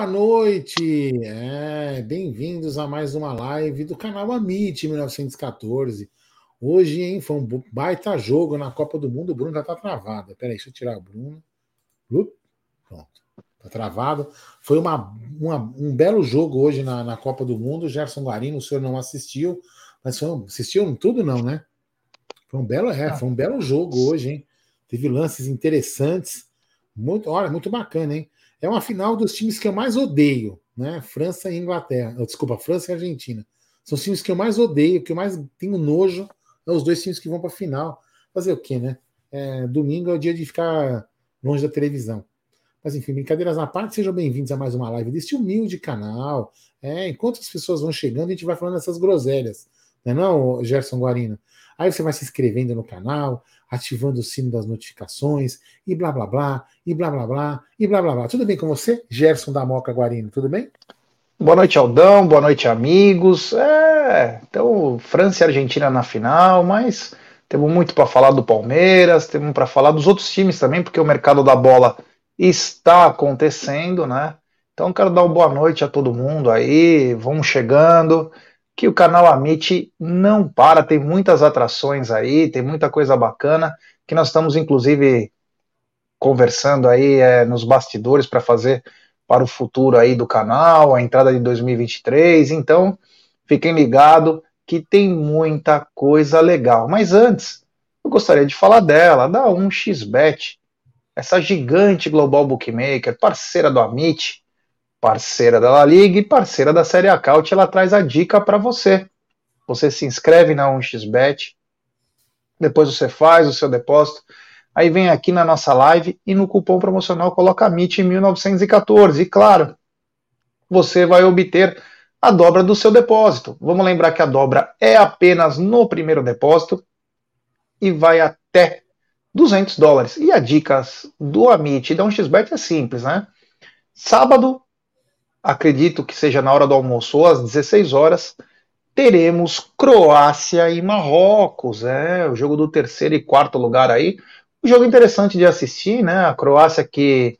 Boa noite! É, Bem-vindos a mais uma live do canal Amit 1914. Hoje, hein, foi um baita jogo na Copa do Mundo. O Bruno já tá travado. Peraí, deixa eu tirar o Bruno. Pronto, tá travado. Foi uma, uma, um belo jogo hoje na, na Copa do Mundo. Gerson Guarino, o senhor não assistiu, mas foi um, assistiu tudo, não, né? Foi um belo, é, foi um belo jogo hoje, hein? Teve lances interessantes. Muito, olha, muito bacana, hein? É uma final dos times que eu mais odeio, né? França e Inglaterra. Desculpa, França e Argentina. São os times que eu mais odeio, que eu mais tenho nojo. É os dois times que vão para a final. Fazer o quê, né? É, domingo é o dia de ficar longe da televisão. Mas enfim, brincadeiras à parte, sejam bem-vindos a mais uma live deste humilde canal. É, enquanto as pessoas vão chegando, a gente vai falando essas groselhas. Não é não, Gerson Guarino? Aí você vai se inscrevendo no canal, ativando o sino das notificações, e blá blá blá, e blá blá blá, e blá blá blá. Tudo bem com você, Gerson da Moca Guarino? Tudo bem? Boa noite, Aldão. Boa noite, amigos. É, então, França e Argentina na final, mas temos muito para falar do Palmeiras, temos para falar dos outros times também, porque o mercado da bola está acontecendo, né? Então, quero dar uma boa noite a todo mundo aí. Vamos chegando que o canal Amit não para, tem muitas atrações aí, tem muita coisa bacana, que nós estamos inclusive conversando aí é, nos bastidores para fazer para o futuro aí do canal, a entrada de 2023, então fiquem ligados que tem muita coisa legal. Mas antes, eu gostaria de falar dela, da 1xBet, essa gigante global bookmaker, parceira do Amit, parceira da La Liga e parceira da Série Acaute, ela traz a dica para você. Você se inscreve na 1xBet, depois você faz o seu depósito, aí vem aqui na nossa live e no cupom promocional coloca MIT 1914. E claro, você vai obter a dobra do seu depósito. Vamos lembrar que a dobra é apenas no primeiro depósito e vai até 200 dólares. E a dicas do Amit e da 1xBet é simples, né? Sábado acredito que seja na hora do almoço ou às 16 horas, teremos Croácia e Marrocos, é, o jogo do terceiro e quarto lugar aí. Um jogo interessante de assistir, né? A Croácia que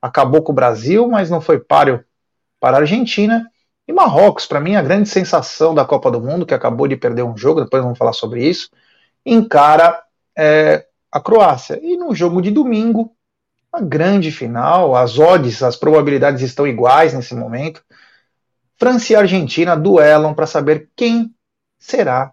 acabou com o Brasil, mas não foi páreo para a Argentina. E Marrocos, para mim, a grande sensação da Copa do Mundo, que acabou de perder um jogo, depois vamos falar sobre isso, encara é, a Croácia. E no jogo de domingo, uma grande final, as odds, as probabilidades estão iguais nesse momento. França e Argentina duelam para saber quem será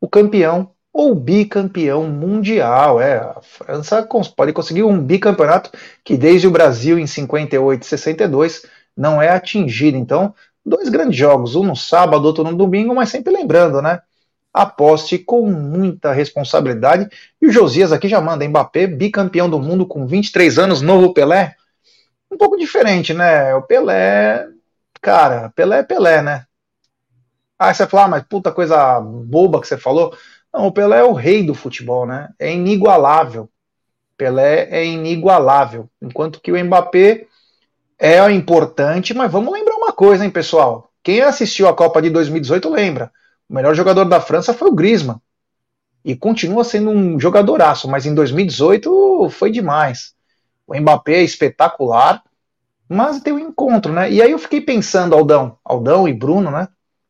o campeão ou bicampeão mundial. É, a França pode conseguir um bicampeonato que desde o Brasil em 58 e 62 não é atingido. Então, dois grandes jogos, um no sábado, outro no domingo, mas sempre lembrando, né? Aposte com muita responsabilidade. E o Josias aqui já manda Mbappé, bicampeão do mundo com 23 anos, novo Pelé. Um pouco diferente, né? O Pelé, cara, Pelé é Pelé, né? Ah, você fala, ah, mas puta coisa boba que você falou. Não, o Pelé é o rei do futebol, né? É inigualável. Pelé é inigualável. Enquanto que o Mbappé é importante, mas vamos lembrar uma coisa, hein, pessoal? Quem assistiu a Copa de 2018 lembra o melhor jogador da França foi o Griezmann. E continua sendo um jogadoraço, mas em 2018 foi demais. O Mbappé é espetacular, mas tem um encontro, né? E aí eu fiquei pensando, Aldão, Aldão e Bruno, né?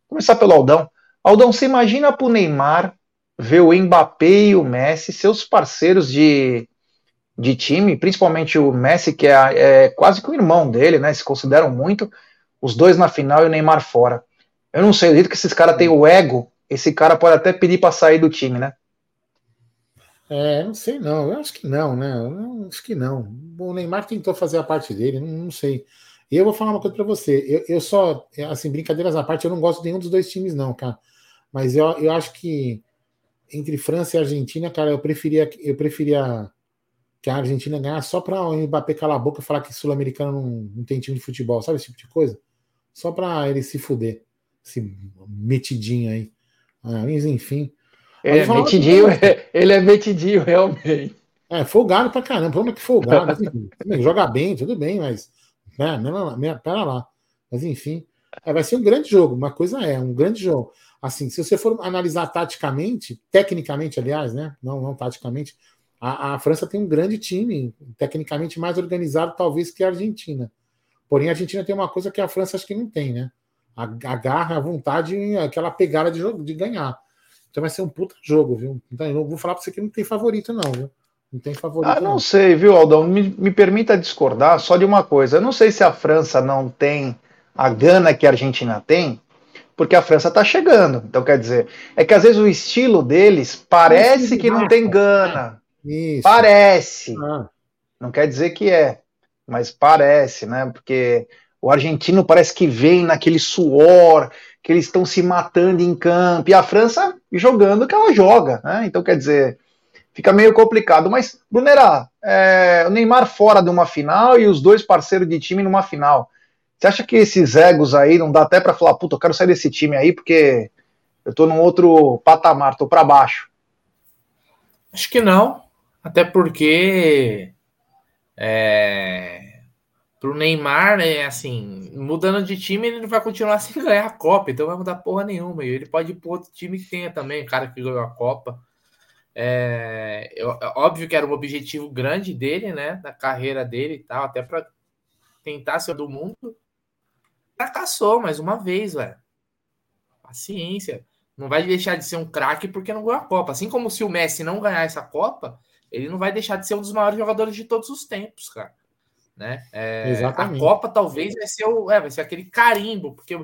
Começar pelo Aldão. Aldão, você imagina pro Neymar ver o Mbappé e o Messi, seus parceiros de, de time, principalmente o Messi, que é, é quase que o irmão dele, né? Se consideram muito, os dois na final e o Neymar fora. Eu não sei, o jeito que esses caras têm o ego, esse cara pode até pedir para sair do time, né? É, não sei não, eu acho que não, né? Eu acho que não. O Neymar tentou fazer a parte dele, não, não sei. E eu vou falar uma coisa para você. Eu, eu só, assim, brincadeiras à parte, eu não gosto de nenhum dos dois times, não, cara. Mas eu, eu acho que entre França e Argentina, cara, eu preferia, eu preferia que a Argentina ganhasse só para o Mbappé calar a boca e falar que sul-americano não, não tem time de futebol, sabe esse tipo de coisa? Só para ele se fuder esse metidinho aí. Ah, mas enfim. Ele é metidinho, ele é metidinho, realmente. É, folgado pra caramba. Problema que folgado. Assim, joga bem, tudo bem, mas. Né, não, pera lá. Mas enfim. É, vai ser um grande jogo. Uma coisa é, um grande jogo. Assim, se você for analisar taticamente, tecnicamente, aliás, né? Não, não taticamente, a, a França tem um grande time, tecnicamente mais organizado, talvez, que a Argentina. Porém, a Argentina tem uma coisa que a França acho que não tem, né? A, a garra, a vontade, aquela pegada de, jogo, de ganhar. Então vai ser um puta jogo, viu? Então, eu vou falar para você que não tem favorito, não, viu? Não tem favorito. Ah, não, não. sei, viu, Aldão? Me, me permita discordar só de uma coisa. Eu não sei se a França não tem a gana que a Argentina tem, porque a França está chegando. Então, quer dizer, é que às vezes o estilo deles parece que não tem gana. Isso. Parece. Ah. Não quer dizer que é, mas parece, né? Porque o argentino parece que vem naquele suor, que eles estão se matando em campo, e a França jogando o que ela joga, né? Então, quer dizer, fica meio complicado. Mas, Brunerá, é, o Neymar fora de uma final e os dois parceiros de time numa final. Você acha que esses egos aí não dá até para falar, puta, eu quero sair desse time aí porque eu tô num outro patamar, tô para baixo? Acho que não, até porque é, pro Neymar, é assim, mudando de time, ele não vai continuar sem ganhar a Copa, então vai mudar porra nenhuma. Ele pode ir pro outro time que tenha também, cara que ganhou a Copa. É, eu, é óbvio que era um objetivo grande dele, né? Da carreira dele e tal, até para tentar ser do mundo fracassou mais uma vez, velho. Paciência. Não vai deixar de ser um craque porque não ganhou a Copa. Assim como se o Messi não ganhar essa Copa, ele não vai deixar de ser um dos maiores jogadores de todos os tempos, cara. Né? É, Exatamente. A Copa talvez vai ser, o, é, vai ser aquele carimbo, porque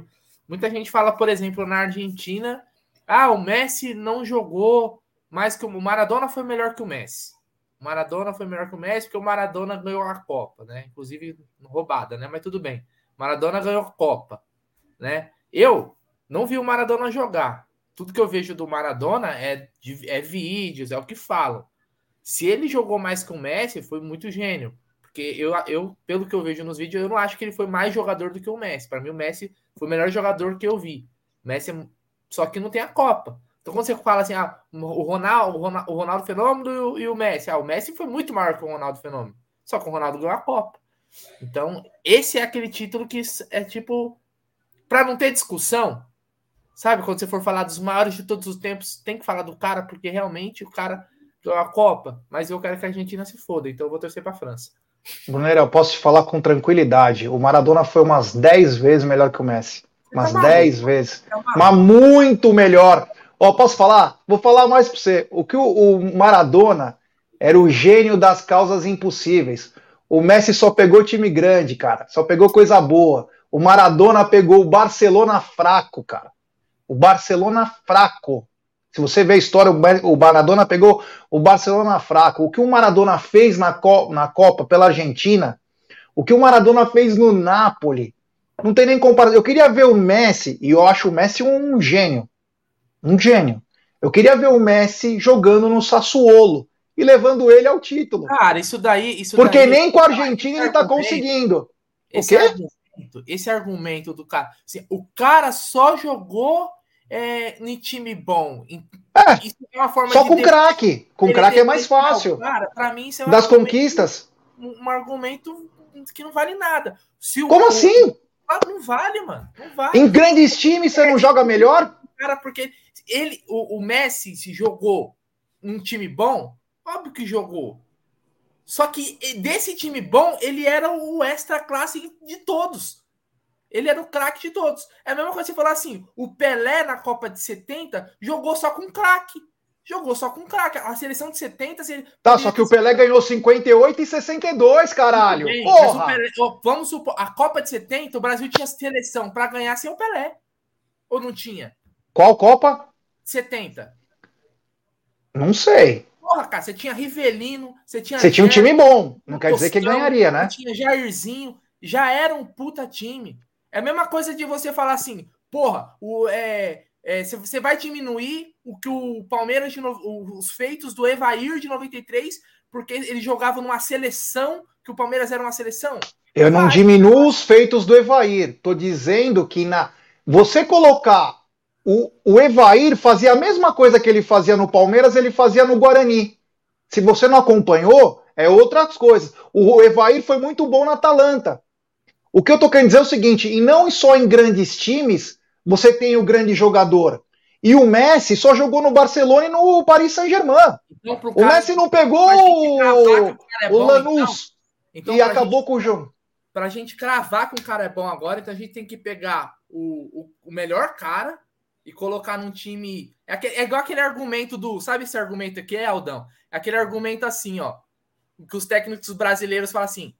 muita gente fala, por exemplo, na Argentina, ah, o Messi não jogou mais que o Maradona foi melhor que o Messi. O Maradona foi melhor que o Messi porque o Maradona ganhou a Copa, né? Inclusive roubada, né? Mas tudo bem. Maradona ganhou Copa, né? Eu não vi o Maradona jogar. Tudo que eu vejo do Maradona é, é vídeos, é o que falam. Se ele jogou mais que o Messi, foi muito gênio. Porque eu, eu, pelo que eu vejo nos vídeos, eu não acho que ele foi mais jogador do que o Messi. Para mim, o Messi foi o melhor jogador que eu vi. Messi é, só que não tem a Copa. Então, quando você fala assim, ah, o Ronaldo, o Ronaldo, o Ronaldo Fenômeno e o, e o Messi, ah, o Messi foi muito maior que o Ronaldo Fenômeno. Só que o Ronaldo ganhou a Copa. Então, esse é aquele título que é tipo para não ter discussão. Sabe, quando você for falar dos maiores de todos os tempos, tem que falar do cara porque realmente o cara ganhou a Copa, mas eu quero que a Argentina se foda, então eu vou torcer para a França. Brunera, eu posso te falar com tranquilidade. O Maradona foi umas 10 vezes melhor que o Messi. Você umas tá 10 vezes. Tá mas muito melhor. Ó, posso falar? Vou falar mais para você. O que o, o Maradona era o gênio das causas impossíveis. O Messi só pegou time grande, cara. Só pegou coisa boa. O Maradona pegou o Barcelona fraco, cara. O Barcelona fraco. Se você vê a história, o Maradona pegou o Barcelona fraco. O que o Maradona fez na, Copa, na Copa pela Argentina, o que o Maradona fez no Napoli, não tem nem comparação. Eu queria ver o Messi, e eu acho o Messi um gênio. Um gênio. Eu queria ver o Messi jogando no Sassuolo e levando ele ao título. Cara, isso daí. Isso Porque daí, nem com a Argentina ele está conseguindo. Esse argumento, esse argumento do cara. Assim, o cara só jogou é, em time bom. É, é só com craque. Com craque é mais fácil. Cara, pra mim isso é um Das conquistas. Um, um, argumento que não vale nada. Se o, Como assim? não vale, mano. Não vale. Em grandes times você não joga melhor? Cara, porque ele, o, o Messi se jogou um time bom, Óbvio que jogou. Só que desse time bom, ele era o extra classe de todos. Ele era o craque de todos. É a mesma coisa você falar assim: o Pelé na Copa de 70 jogou só com craque. Jogou só com craque. A seleção de 70. Ele... Tá, só que o Pelé ganhou 58 e 62, caralho. Bem, Porra! Pelé, vamos supor, a Copa de 70, o Brasil tinha seleção para ganhar sem o Pelé. Ou não tinha? Qual Copa? 70. Não sei. Porra, cara, você tinha Rivelino, você tinha. Você tinha um time bom. Não quer dizer que ganharia, né? Tinha Jairzinho, já era um puta time. É a mesma coisa de você falar assim, porra, o, é, é, você vai diminuir o que o Palmeiras, de no, os feitos do Evair de 93, porque ele jogava numa seleção, que o Palmeiras era uma seleção. Eu não diminuo os feitos do Evair. Tô dizendo que na você colocar o, o Evair fazia a mesma coisa que ele fazia no Palmeiras, ele fazia no Guarani. Se você não acompanhou, é outras coisas. O Evair foi muito bom na Atalanta. O que eu tô querendo dizer é o seguinte: e não só em grandes times você tem o grande jogador. E o Messi só jogou no Barcelona e no Paris Saint-Germain. Então, o Messi não pegou o, é o Lanús então, então e acabou gente, com o jogo. para a gente cravar que um cara é bom agora, então a gente tem que pegar o, o, o melhor cara e colocar num time. É, é, igual aquele argumento do. Sabe esse argumento aqui, Aldão? É aquele argumento assim, ó. Que os técnicos brasileiros falam assim: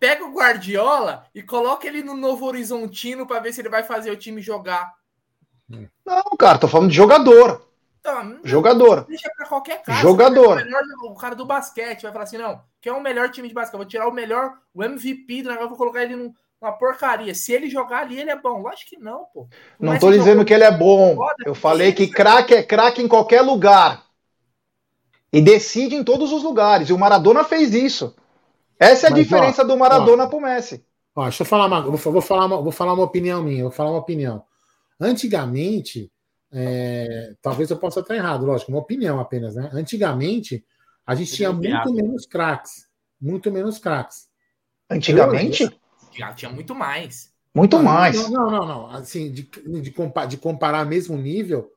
pega o Guardiola e coloca ele no Novo Horizontino para ver se ele vai fazer o time jogar. Não, cara, tô falando de jogador. Então, jogador. Deixa pra qualquer cara. Jogador. O, melhor, o, cara do basquete vai falar assim: não, que é o melhor time de basquete. Vou tirar o melhor, o MVP do negócio, vou colocar ele numa porcaria. Se ele jogar ali, ele é bom. Lógico que não, pô. Não, não tô dizendo que ele é bom. Eu falei que craque é craque em qualquer lugar. E decide em todos os lugares. E o Maradona fez isso. Essa é a Mas, diferença ó, do Maradona ó, pro Messi. Ó, deixa eu falar uma, vou, vou, falar uma, vou falar uma opinião minha, vou falar uma opinião. Antigamente, é, talvez eu possa estar errado, lógico, uma opinião apenas, né? Antigamente, a gente tinha muito menos craques. Muito menos craques. Antigamente? Já tinha muito mais. Muito não, mais. Não, não, não, Assim, de, de, comparar, de comparar mesmo nível.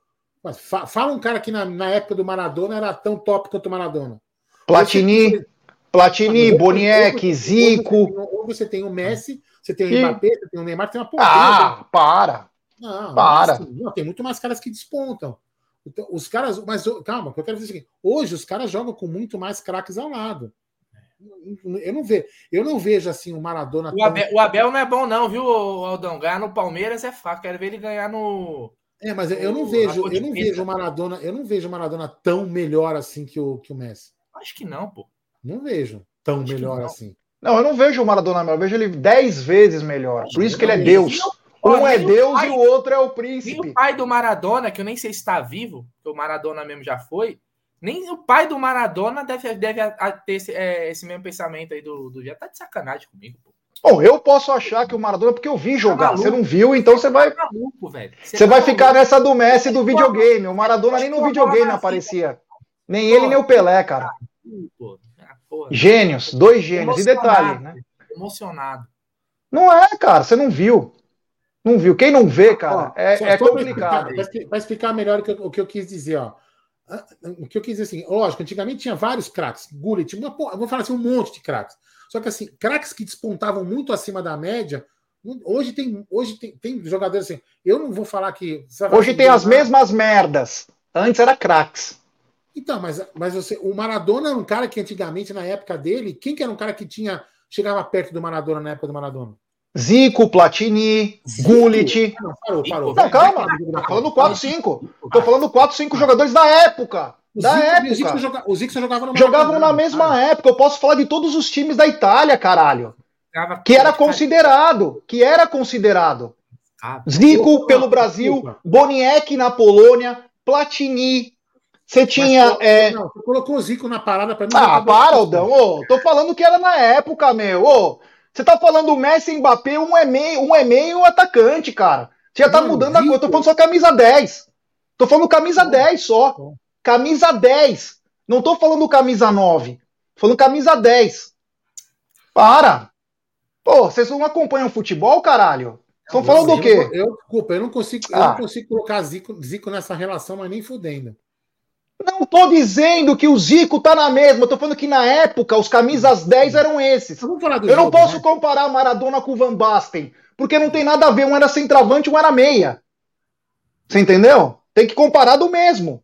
Fala um cara que na, na época do Maradona era tão top quanto o Maradona. Platini, Platini, Boniek, Zico. Ou você tem o Messi, você tem o Mbappé, você tem o Neymar, tem uma porra. Ah, para. Não, para. Assim, não, tem muito mais caras que despontam. Então, os caras, mas calma, eu quero dizer é o seguinte: hoje os caras jogam com muito mais craques ao lado. Eu não vejo, eu não vejo assim o Maradona. O Abel, tão... o Abel não é bom, não, viu, Aldão? Ganhar no Palmeiras é fácil. Quero ver ele ganhar no. É, mas eu não vejo, eu não vejo o Maradona, eu não vejo o Maradona tão melhor assim que o, que o Messi. Acho que não, pô. Não vejo tão Acho melhor assim. Não, eu não vejo o Maradona melhor, eu vejo ele dez vezes melhor. Por isso que ele é Deus. Um é Deus e o outro é o príncipe. Nem o pai do Maradona, que eu nem sei se está vivo, que o Maradona mesmo já foi, nem o pai do Maradona deve, deve ter esse, é, esse mesmo pensamento aí do, do já tá de sacanagem comigo, pô. Bom, eu posso achar que o Maradona, porque eu vi jogar, tá você não viu, então você vai. Tá maluco, velho. Você, você tá vai maluco. ficar nessa do Messi do videogame. O Maradona nem no videogame aparecia. Nem ele, nem o Pelé, cara. Ah, gênios, dois gênios. E detalhe, né? Emocionado. Não é, cara, você não viu. Não viu. Quem não vê, cara, ó, é, é complicado. Para explicar, explicar, melhor o que, eu, o que, eu quis dizer, ó. O que eu quis dizer assim, lógico, antigamente tinha vários craques, Gullit, uma, vou falar assim, um monte de craques. Só que assim, craques que despontavam muito acima da média, hoje tem, hoje tem, tem jogadores assim. Eu não vou falar que. Hoje tem as mesmas merdas. Antes era craques. Então, mas, mas você, o Maradona era um cara que antigamente, na época dele, quem que era um cara que tinha chegava perto do Maradona na época do Maradona? Zico, Platini, Gullit. Não, parou, parou. Não, calma. Tô falando 4-5. Tô falando 4-5 jogadores da época. Da Zico, época. O Zico, joga, o Zico jogava no Jogavam na mesma cara. época. Eu posso falar de todos os times da Itália, caralho. Que era considerado. Que era considerado. Zico pelo Brasil, Boniek na Polônia, Platini. Você tinha. é... Não, você colocou o Zico na parada pra mim. Ah, para, Aldão. Ô, tô falando que era na época, meu. Ô, você tá falando o Messi Mbappé, um é meio, um é meio atacante, cara. Você já tá Não, mudando a coisa. Tô falando só camisa 10. Tô falando camisa 10 só. Camisa 10. Não tô falando camisa 9. Tô falando camisa 10. Para. Pô, vocês não acompanham futebol, caralho? Estão falando do quê? Eu, desculpa, eu não consigo, ah. eu não consigo colocar Zico, Zico nessa relação, mas nem fudendo. Não tô dizendo que o Zico tá na mesma, tô falando que na época os camisas 10 eram esses. Eu jogo, não posso né? comparar Maradona com o Van Basten, porque não tem nada a ver, um era centroavante, um era meia. Você entendeu? Tem que comparar do mesmo.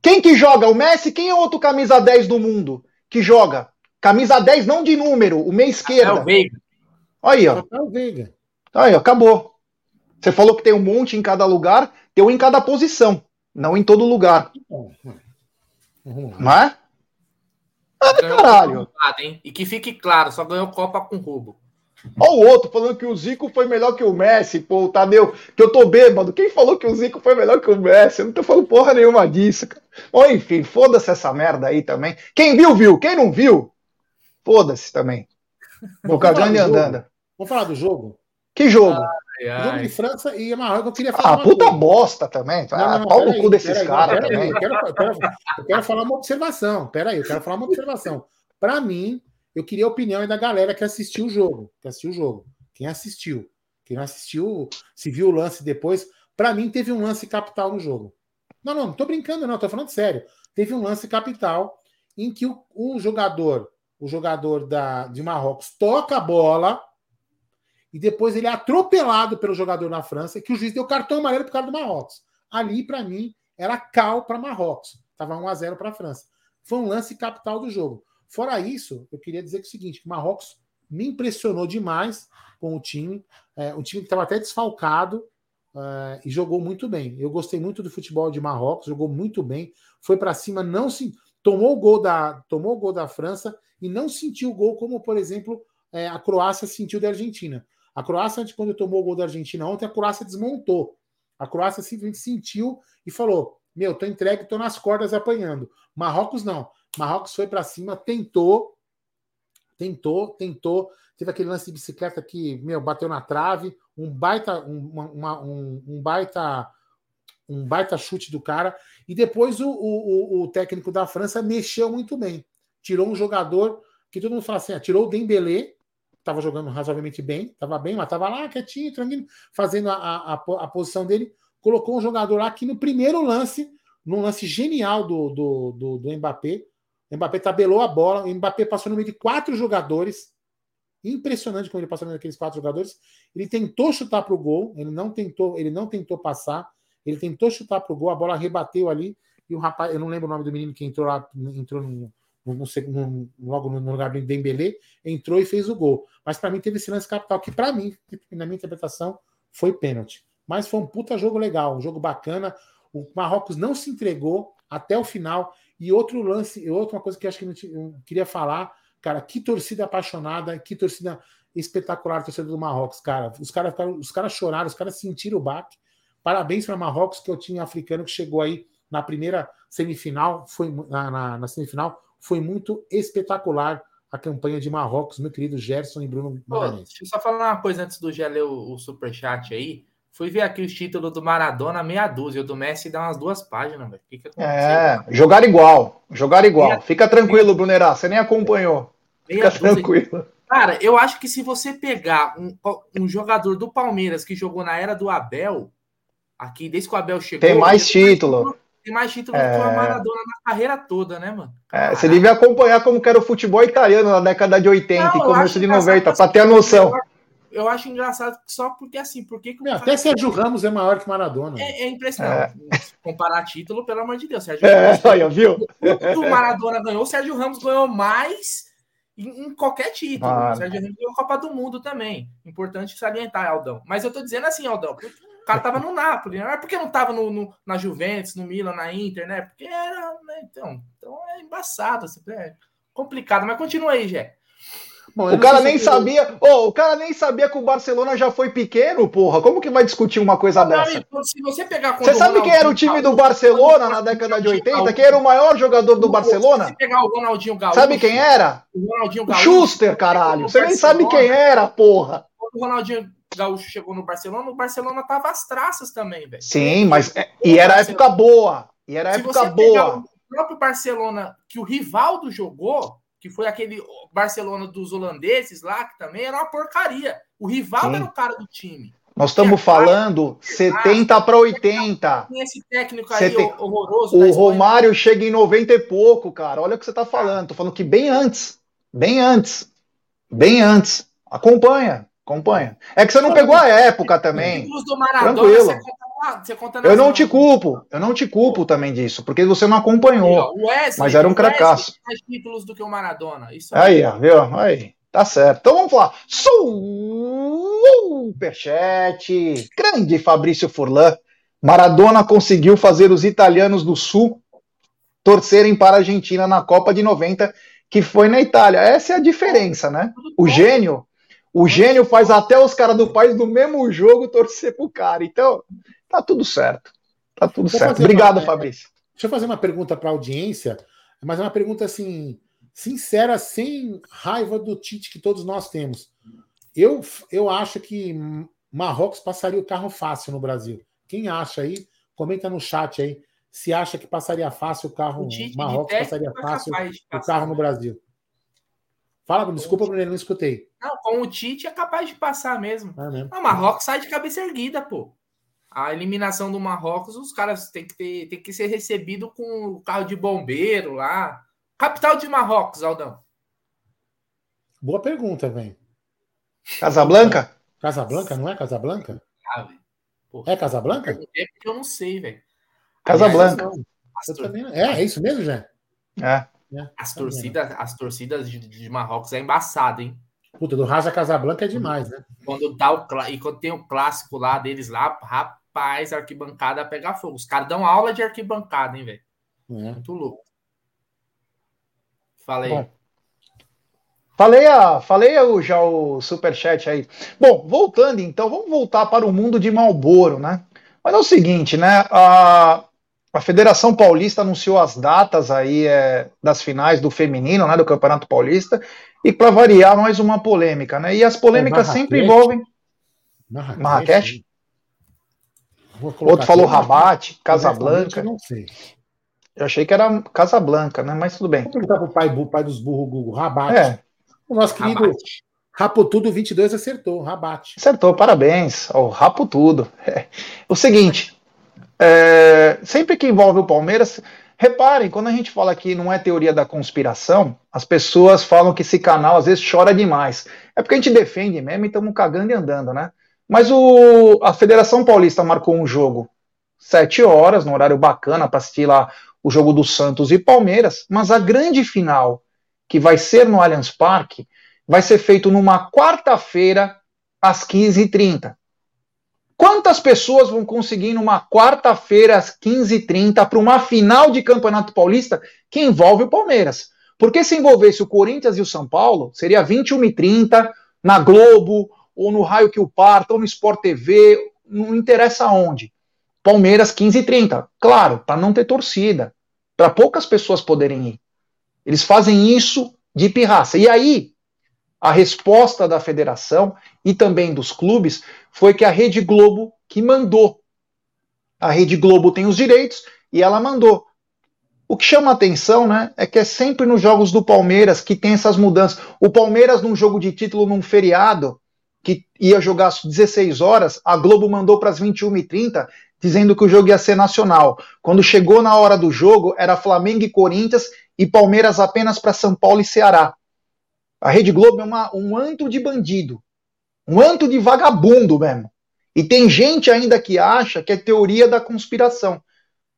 Quem que joga? O Messi? Quem é outro camisa 10 do mundo que joga? Camisa 10 não de número, o meia esquerda. É o Veiga. Aí, ó. É o Veiga. Aí, ó, acabou. Você falou que tem um monte em cada lugar, tem um em cada posição. Não em todo lugar. Não é? Ah, caralho. E que fique claro, só ganhou Copa com roubo. Olha o outro falando que o Zico foi melhor que o Messi, pô, o Tadeu, que eu tô bêbado. Quem falou que o Zico foi melhor que o Messi? Eu não tô falando porra nenhuma disso, cara. Ou enfim, foda-se essa merda aí também. Quem viu, viu. Quem não viu, foda-se também. Vou cagando e andando. Vamos falar do jogo? Que jogo? Ah, Ai, ai. Jogo de França e Marrocos, eu queria falar. Ah, puta coisa. bosta também. Não, ah, pau no cu desses caras também. Eu quero, eu, quero, eu quero, falar uma observação. Peraí, eu quero falar uma observação. Para mim, eu queria a opinião da galera que assistiu o jogo. Que assistiu o jogo. Quem assistiu. Quem não assistiu, se viu o lance depois. Para mim, teve um lance capital no jogo. Não, não, não tô brincando, não, tô falando sério. Teve um lance capital em que o, o jogador, o jogador da, de Marrocos, toca a bola e depois ele é atropelado pelo jogador na França, que o juiz deu cartão amarelo pro cara do Marrocos. Ali, para mim, era cal para Marrocos. Tava 1 a 0 para a França. Foi um lance capital do jogo. Fora isso, eu queria dizer que é o seguinte, que o Marrocos me impressionou demais com o time. É, o time que estava até desfalcado é, e jogou muito bem. Eu gostei muito do futebol de Marrocos, jogou muito bem, foi para cima, não se tomou o gol da tomou o gol da França e não sentiu o gol como, por exemplo, é, a Croácia sentiu da Argentina. A Croácia, quando tomou o gol da Argentina ontem, a Croácia desmontou. A Croácia simplesmente sentiu e falou: Meu, tô entregue, tô nas cordas apanhando. Marrocos não. Marrocos foi para cima, tentou, tentou, tentou. Teve aquele lance de bicicleta que, meu, bateu na trave, um baita, uma, um, um, baita, um baita chute do cara. E depois o, o, o, técnico da França mexeu muito bem. Tirou um jogador que todo mundo fala assim: ah, tirou o Dembélé, estava jogando razoavelmente bem, estava bem, mas estava lá quietinho, tranquilo, fazendo a, a, a, posição dele. Colocou um jogador lá que no primeiro lance, num lance genial do, do, do, do Mbappé, o Mbappé tabelou a bola, o Mbappé passou no meio de quatro jogadores. Impressionante como ele passou no meio daqueles quatro jogadores. Ele tentou chutar para o gol, ele não tentou, ele não tentou passar, ele tentou chutar para o gol, a bola rebateu ali e o rapaz, eu não lembro o nome do menino que entrou lá, entrou no, no, no, logo no lugar do Dembélé, entrou e fez o gol. Mas para mim teve esse lance capital que para mim, na minha interpretação, foi pênalti. Mas foi um puta jogo legal, um jogo bacana. O Marrocos não se entregou até o final. E outro lance, outra coisa que eu acho que eu queria falar, cara, que torcida apaixonada, que torcida espetacular, torcida do Marrocos, cara. Os caras os caras choraram, os caras sentiram o baque. Parabéns para Marrocos, que eu tinha africano que chegou aí na primeira semifinal, foi na, na, na semifinal, foi muito espetacular a campanha de Marrocos, meu querido Gerson e Bruno Magalhães. Deixa eu só falar uma coisa antes do Gé ler o, o superchat aí. Fui ver aqui os títulos do Maradona, meia dúzia. O do Messi dá umas duas páginas, velho. Que que é, jogar igual. Jogar igual. Meia... Fica tranquilo, Brunerá. Você nem acompanhou. Meia Fica dúzia. tranquilo. Cara, eu acho que se você pegar um, um, jogador do Palmeiras que jogou na era do Abel, aqui, desde que o Abel chegou. Tem mais título tem mais títulos é... que o Maradona na carreira toda, né, mano? É, você devia acompanhar como era o futebol italiano na década de 80 Não, e começo de 90, para ter a noção. Eu acho engraçado só porque assim, porque Meu, até Sérgio Ramos é maior que Maradona. É, é impressionante. É. Comparar título, pelo amor de Deus. Sérgio é, Ramos, aí, viu? O Maradona ganhou, o Sérgio Ramos ganhou mais em, em qualquer título. Ah, o Sérgio Ramos ganhou a Copa do Mundo também. Importante salientar, Aldão. Mas eu tô dizendo assim, Aldão, o cara tava no Napoli, não é porque não tava no, no, na Juventus, no Milan, na Inter, né? Porque era, né? Então, então é embaçado, é complicado. Mas continua aí, Jé. Bom, o cara nem sabia, oh, o cara nem sabia que o Barcelona já foi pequeno, porra. Como que vai discutir uma coisa não, dessa? Se você pegar Você sabe quem era o time do Barcelona na década de 80? Quem era o maior jogador do Barcelona? Se pegar o Ronaldinho Gaúcho, sabe quem era? O Ronaldinho Gaúcho. Schuster, caralho. Você nem sabe quem era, porra. O Ronaldinho Gaúcho chegou no Barcelona, o Barcelona tava às traças também, velho. Sim, mas é, e era época boa. E era época boa. O próprio Barcelona que o Rivaldo jogou, que foi aquele Barcelona dos holandeses lá, que também era uma porcaria. O Rivaldo Sim. era o cara do time. Nós estamos falando 70 para 80. Tem esse técnico aí horroroso. O Romário chega em 90 e pouco, cara. Olha o que você está falando. Tô falando que bem antes. Bem antes. Bem antes. Acompanha. Acompanha. É que você não pegou a época também. Tranquilo. Você conta, eu não te culpo, eu não te culpo também disso, porque você não acompanhou. Wesley, mas era um cracaço. mais títulos do que o Maradona. Isso aí, aí, viu? Aí, tá certo. Então vamos lá. Superchat. Grande Fabrício Furlan. Maradona conseguiu fazer os italianos do Sul torcerem para a Argentina na Copa de 90, que foi na Itália. Essa é a diferença, né? O gênio o gênio faz até os caras do país do mesmo jogo torcer pro cara. Então, tá tudo certo. Tá tudo Vou certo. Obrigado, uma, Fabrício. Deixa eu fazer uma pergunta para a audiência, mas é uma pergunta assim, sincera, sem raiva do Tite que todos nós temos. Eu, eu acho que Marrocos passaria o carro fácil no Brasil. Quem acha aí? Comenta no chat aí se acha que passaria fácil o carro o Marrocos passaria fácil o carro no Brasil. Fala, desculpa, Bruno, não escutei. Não, com o Tite é capaz de passar mesmo. É mesmo. O Marrocos sai de cabeça erguida, pô. A eliminação do Marrocos, os caras têm que, ter, tem que ser recebido com o carro de bombeiro lá. Capital de Marrocos, Aldão. Boa pergunta, velho. Casablanca? Casablanca, não é Casablanca? Ah, é Casablanca? É porque eu não sei, velho. Casablanca. É, é isso mesmo, já? É. é. As torcidas, as torcidas de, de Marrocos é embaçado, hein? Puta, do Raja Casablanca é demais, né? Quando dá o e quando tem o clássico lá deles lá, rapaz, a arquibancada pega fogo. Os caras dão aula de arquibancada, hein, velho? É. Muito louco. Fala aí. Bom, falei, a, falei a, já o superchat aí. Bom, voltando então, vamos voltar para o mundo de Malboro, né? Mas é o seguinte, né? A, a Federação Paulista anunciou as datas aí é, das finais do feminino, né, do Campeonato Paulista, e para variar mais uma polêmica, né? E as polêmicas é sempre envolvem Marrakech. Marrakech. Outro falou Rabat, Casablanca. Eu não sei. Eu achei que era Casablanca, né? Mas tudo bem. Vou perguntar pro pai, pro pai dos burros Google, Rabat. É. O nosso querido Rabat. Rapotudo 22 acertou, Rabat. Acertou, parabéns ao Rapotudo. É. O seguinte, é, sempre que envolve o Palmeiras, reparem, quando a gente fala que não é teoria da conspiração, as pessoas falam que esse canal às vezes chora demais. É porque a gente defende mesmo e estamos cagando e andando, né? Mas o, a Federação Paulista marcou um jogo sete horas, num horário bacana para assistir lá o jogo do Santos e Palmeiras, mas a grande final, que vai ser no Allianz Parque, vai ser feito numa quarta-feira às 15h30. Quantas pessoas vão conseguir numa quarta-feira às 15h30 para uma final de Campeonato Paulista que envolve o Palmeiras? Porque se envolvesse o Corinthians e o São Paulo, seria 21h30 na Globo, ou no Raio que o Parta, ou no Sport TV, não interessa onde. Palmeiras 15h30. Claro, para não ter torcida, para poucas pessoas poderem ir. Eles fazem isso de pirraça. E aí, a resposta da federação e também dos clubes foi que a Rede Globo que mandou. A Rede Globo tem os direitos e ela mandou. O que chama atenção, né, é que é sempre nos jogos do Palmeiras que tem essas mudanças. O Palmeiras num jogo de título num feriado que ia jogar às 16 horas, a Globo mandou para as 21h30 dizendo que o jogo ia ser nacional. Quando chegou na hora do jogo, era Flamengo e Corinthians e Palmeiras apenas para São Paulo e Ceará. A Rede Globo é uma, um anto de bandido. Um anto de vagabundo mesmo. E tem gente ainda que acha que é teoria da conspiração.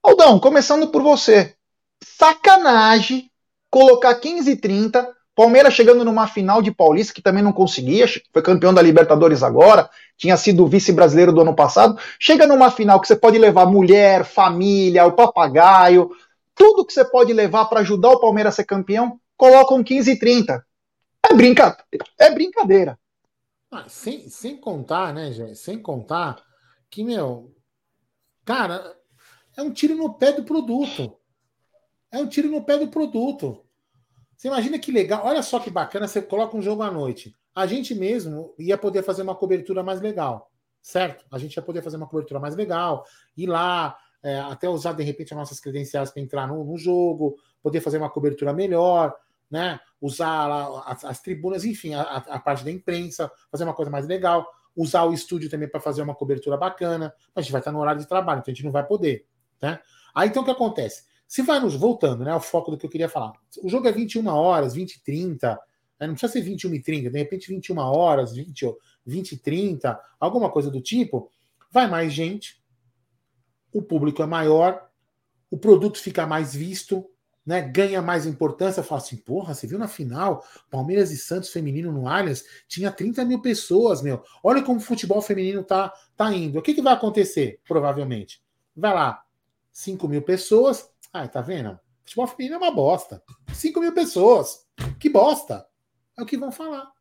Aldão, começando por você. Sacanagem colocar 15 e 30, Palmeiras chegando numa final de Paulista que também não conseguia, foi campeão da Libertadores agora, tinha sido vice-brasileiro do ano passado. Chega numa final que você pode levar mulher, família, o papagaio, tudo que você pode levar para ajudar o Palmeiras a ser campeão, colocam 15 e 30. É. É brincadeira. Ah, sem, sem contar, né, gente? Sem contar que, meu, cara, é um tiro no pé do produto. É um tiro no pé do produto. Você imagina que legal. Olha só que bacana, você coloca um jogo à noite. A gente mesmo ia poder fazer uma cobertura mais legal, certo? A gente ia poder fazer uma cobertura mais legal, ir lá, é, até usar de repente as nossas credenciais para entrar no, no, jogo, poder fazer uma cobertura melhor né? Usar as, as tribunas, enfim, a, a, parte da imprensa, fazer uma coisa mais legal, usar o estúdio também para fazer uma cobertura bacana. A gente vai estar no horário de trabalho, então a gente não vai poder, né? Aí então o que acontece? Se vai nos voltando, né, ao foco do que eu queria falar. O jogo é 21 horas, 20 e 30, né, não precisa ser 21 e 30, de repente 21 horas, 20, 20 e 30, alguma coisa do tipo. Vai mais gente, o público é maior, o produto fica mais visto, né, ganha mais importância, fala assim, porra, você viu na final, Palmeiras e Santos feminino no Allianz, tinha 30 mil pessoas, meu. Olha como o futebol feminino tá, tá indo. O que, que vai acontecer, provavelmente? Vai lá, 5 mil pessoas. Ah, tá vendo? Futebol feminino é uma bosta. 5 mil pessoas. Que bosta. É o que vão falar.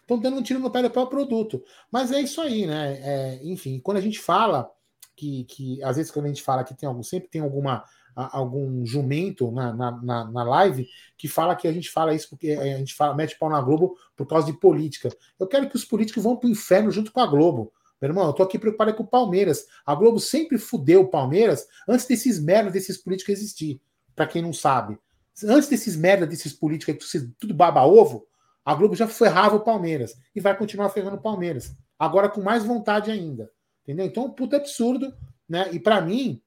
Estão dando um tiro no pé do próprio produto. Mas é isso aí, né? É, enfim, quando a gente fala que, que, às vezes, quando a gente fala que tem algum, sempre tem alguma algum jumento na, na, na, live que fala que a gente fala isso porque a gente fala, mete pau na Globo por causa de política. Eu quero que os políticos vão pro inferno junto com a Globo. Meu irmão, eu tô aqui preocupado com o Palmeiras. A Globo sempre fudeu o Palmeiras antes desses merdas desses políticos existir. Para quem não sabe. Antes desses merda desses políticos, tudo baba-ovo, a Globo já ferrava o Palmeiras. E vai continuar ferrando o Palmeiras. Agora com mais vontade ainda. Entendeu? Então, um puta absurdo. Né? E para mim,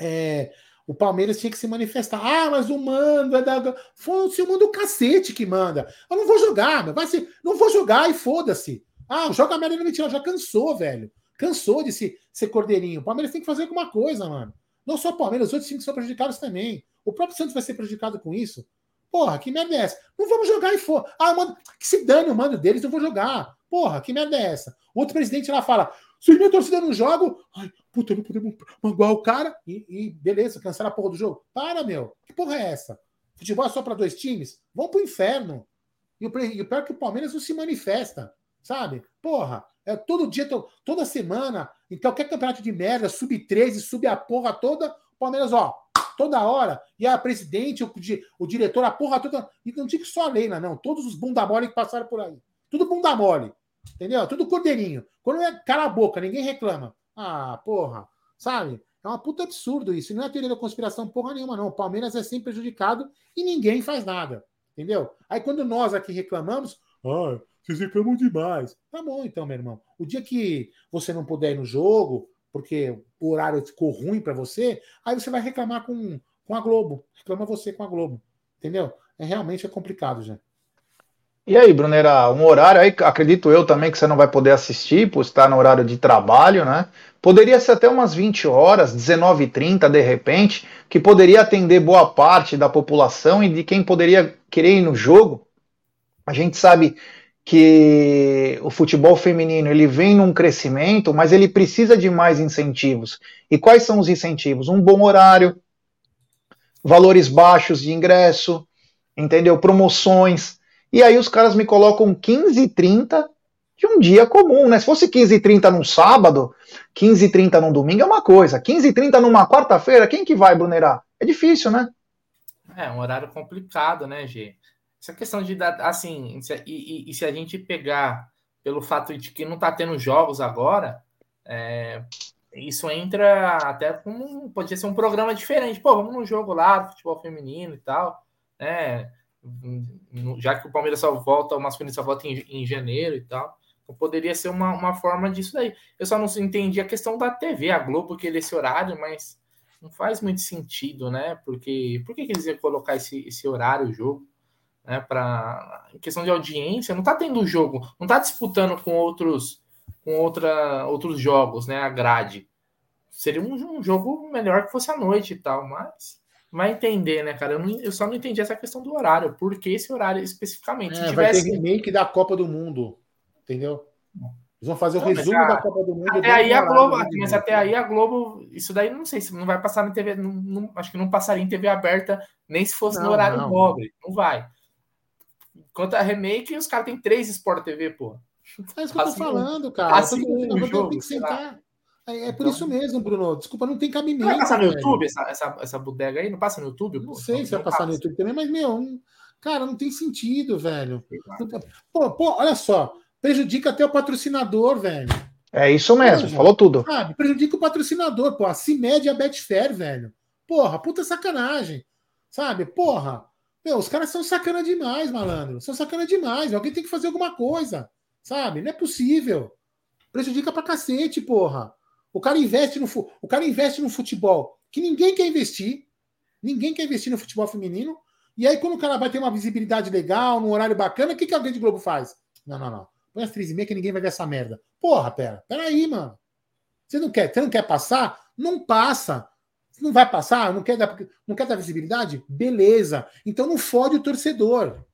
é, o Palmeiras tinha que se manifestar. Ah, mas o mando é da. Foi o mando cacete que manda. Eu não vou jogar, vai ser. Não vou jogar e foda-se. Ah, joga merda no ventilador. Já cansou, velho. Cansou de ser, ser cordeirinho. O Palmeiras tem que fazer alguma coisa, mano. Não só o Palmeiras, os outros times são prejudicados também. O próprio Santos vai ser prejudicado com isso. Porra, que merda é essa? Não vamos jogar e for. Ah, mano, que se dane o mando deles, não vou jogar. Porra, que merda é essa? O outro presidente lá fala: se minha torcida não joga, ai, puta, não podemos magoar o cara. E, e, beleza, cancela a porra do jogo. Para, meu. Que porra é essa? Futebol é só para dois times? Vão pro inferno. E o, e o pior é que o Palmeiras não se manifesta, sabe? Porra, é todo dia, toda semana, em qualquer campeonato de merda, sub-13, sub a porra toda, o Palmeiras, ó, toda hora, e a presidente, o, o diretor, a porra toda. E não digo só a Leila, não, todos os bunda mole que passaram por aí. Tudo bunda mole. Entendeu? Tudo cordeirinho. Quando é cara a boca, ninguém reclama. Ah, porra. Sabe? É uma puta absurdo isso. Não é teoria da conspiração porra nenhuma, não. O Palmeiras é sempre prejudicado e ninguém faz nada. Entendeu? Aí quando nós aqui reclamamos, ah, vocês reclamam demais. Tá bom, então, meu irmão. O dia que você não puder ir no jogo, porque o horário ficou ruim para você, aí você vai reclamar com, com a Globo. Reclama você com a Globo. Entendeu? É realmente é complicado, já. E aí, Brunera, um horário aí, acredito eu também que você não vai poder assistir, por estar no horário de trabalho, né? Poderia ser até umas 20 horas, 19h30 de repente, que poderia atender boa parte da população e de quem poderia querer ir no jogo. A gente sabe que o futebol feminino ele vem num crescimento, mas ele precisa de mais incentivos. E quais são os incentivos? Um bom horário, valores baixos de ingresso, entendeu? Promoções. E aí os caras me colocam 15 e 30 de um dia comum, né? Se fosse 15 e 30 num sábado, 15 e 30 num domingo é uma coisa. 15 e 30 numa quarta-feira, quem que vai, Brunerá? É difícil, né? É um horário complicado, né, G? Essa questão de dar, assim, e, e, e, se a gente pegar pelo fato de que não tá tendo jogos agora, é, isso entra até como podia ser um programa diferente. Pô, vamos num jogo lá, futebol feminino e tal, né? Já que o Palmeiras só volta, o masculino só volta em, em janeiro e tal. Então poderia ser uma, uma forma disso daí. Eu só não entendi a questão da TV, a Globo querer esse horário, mas não faz muito sentido, né? Porque por que, eles iam colocar esse, esse horário, o jogo? Né, para questão de audiência, não tá tendo jogo, não tá disputando com outros com outra, outros jogos, né? A grade. Seria um, um jogo melhor que fosse à noite e tal, mas vai entender, né, cara? Eu, não, eu, só não entendi essa questão do horário. Por que esse horário especificamente? É, tivesse... Vai ter remake da Copa do Mundo, entendeu? Eles vão fazer o não, resumo da Copa do Mundo. Até aí a Globo, mas até aí a Globo, isso daí não sei se não vai passar na TV, não, não, acho que não passaria em TV aberta, nem se fosse no horário nobre, não vai. Enquanto a remake, os caras têm três Sport TV, pô. É isso que eu tô falando, cara. Assim, eu tô, que sentar. É, é por então, isso mesmo, Bruno. Desculpa, não tem cabimento. Vai passar no YouTube essa, essa, essa bodega aí? Não passa no YouTube? Não pô? sei não, se vai passar passa. no YouTube também, mas, meu, cara, não tem sentido, velho. Pô, pô, olha só. Prejudica até o patrocinador, velho. É isso mesmo, falou tudo. Sabe, prejudica o patrocinador, pô. A CIMED e a Betfair, velho. Porra, puta sacanagem. Sabe? Porra. Meu, os caras são sacana demais, malandro. São sacana demais. Alguém tem que fazer alguma coisa. Sabe? Não é possível. Prejudica pra cacete, porra. O cara investe no, o cara investe no futebol que ninguém quer investir. Ninguém quer investir no futebol feminino. E aí, quando o cara vai ter uma visibilidade legal, num horário bacana, o que, que a Rede Globo faz? Não, não, não. Põe as três e meia que ninguém vai ver essa merda. Porra, pera. Pera aí, mano. Você não quer, você não quer passar? Não passa. Não vai passar? Não quer dar, não quer dar visibilidade? Beleza. Então não fode o torcedor.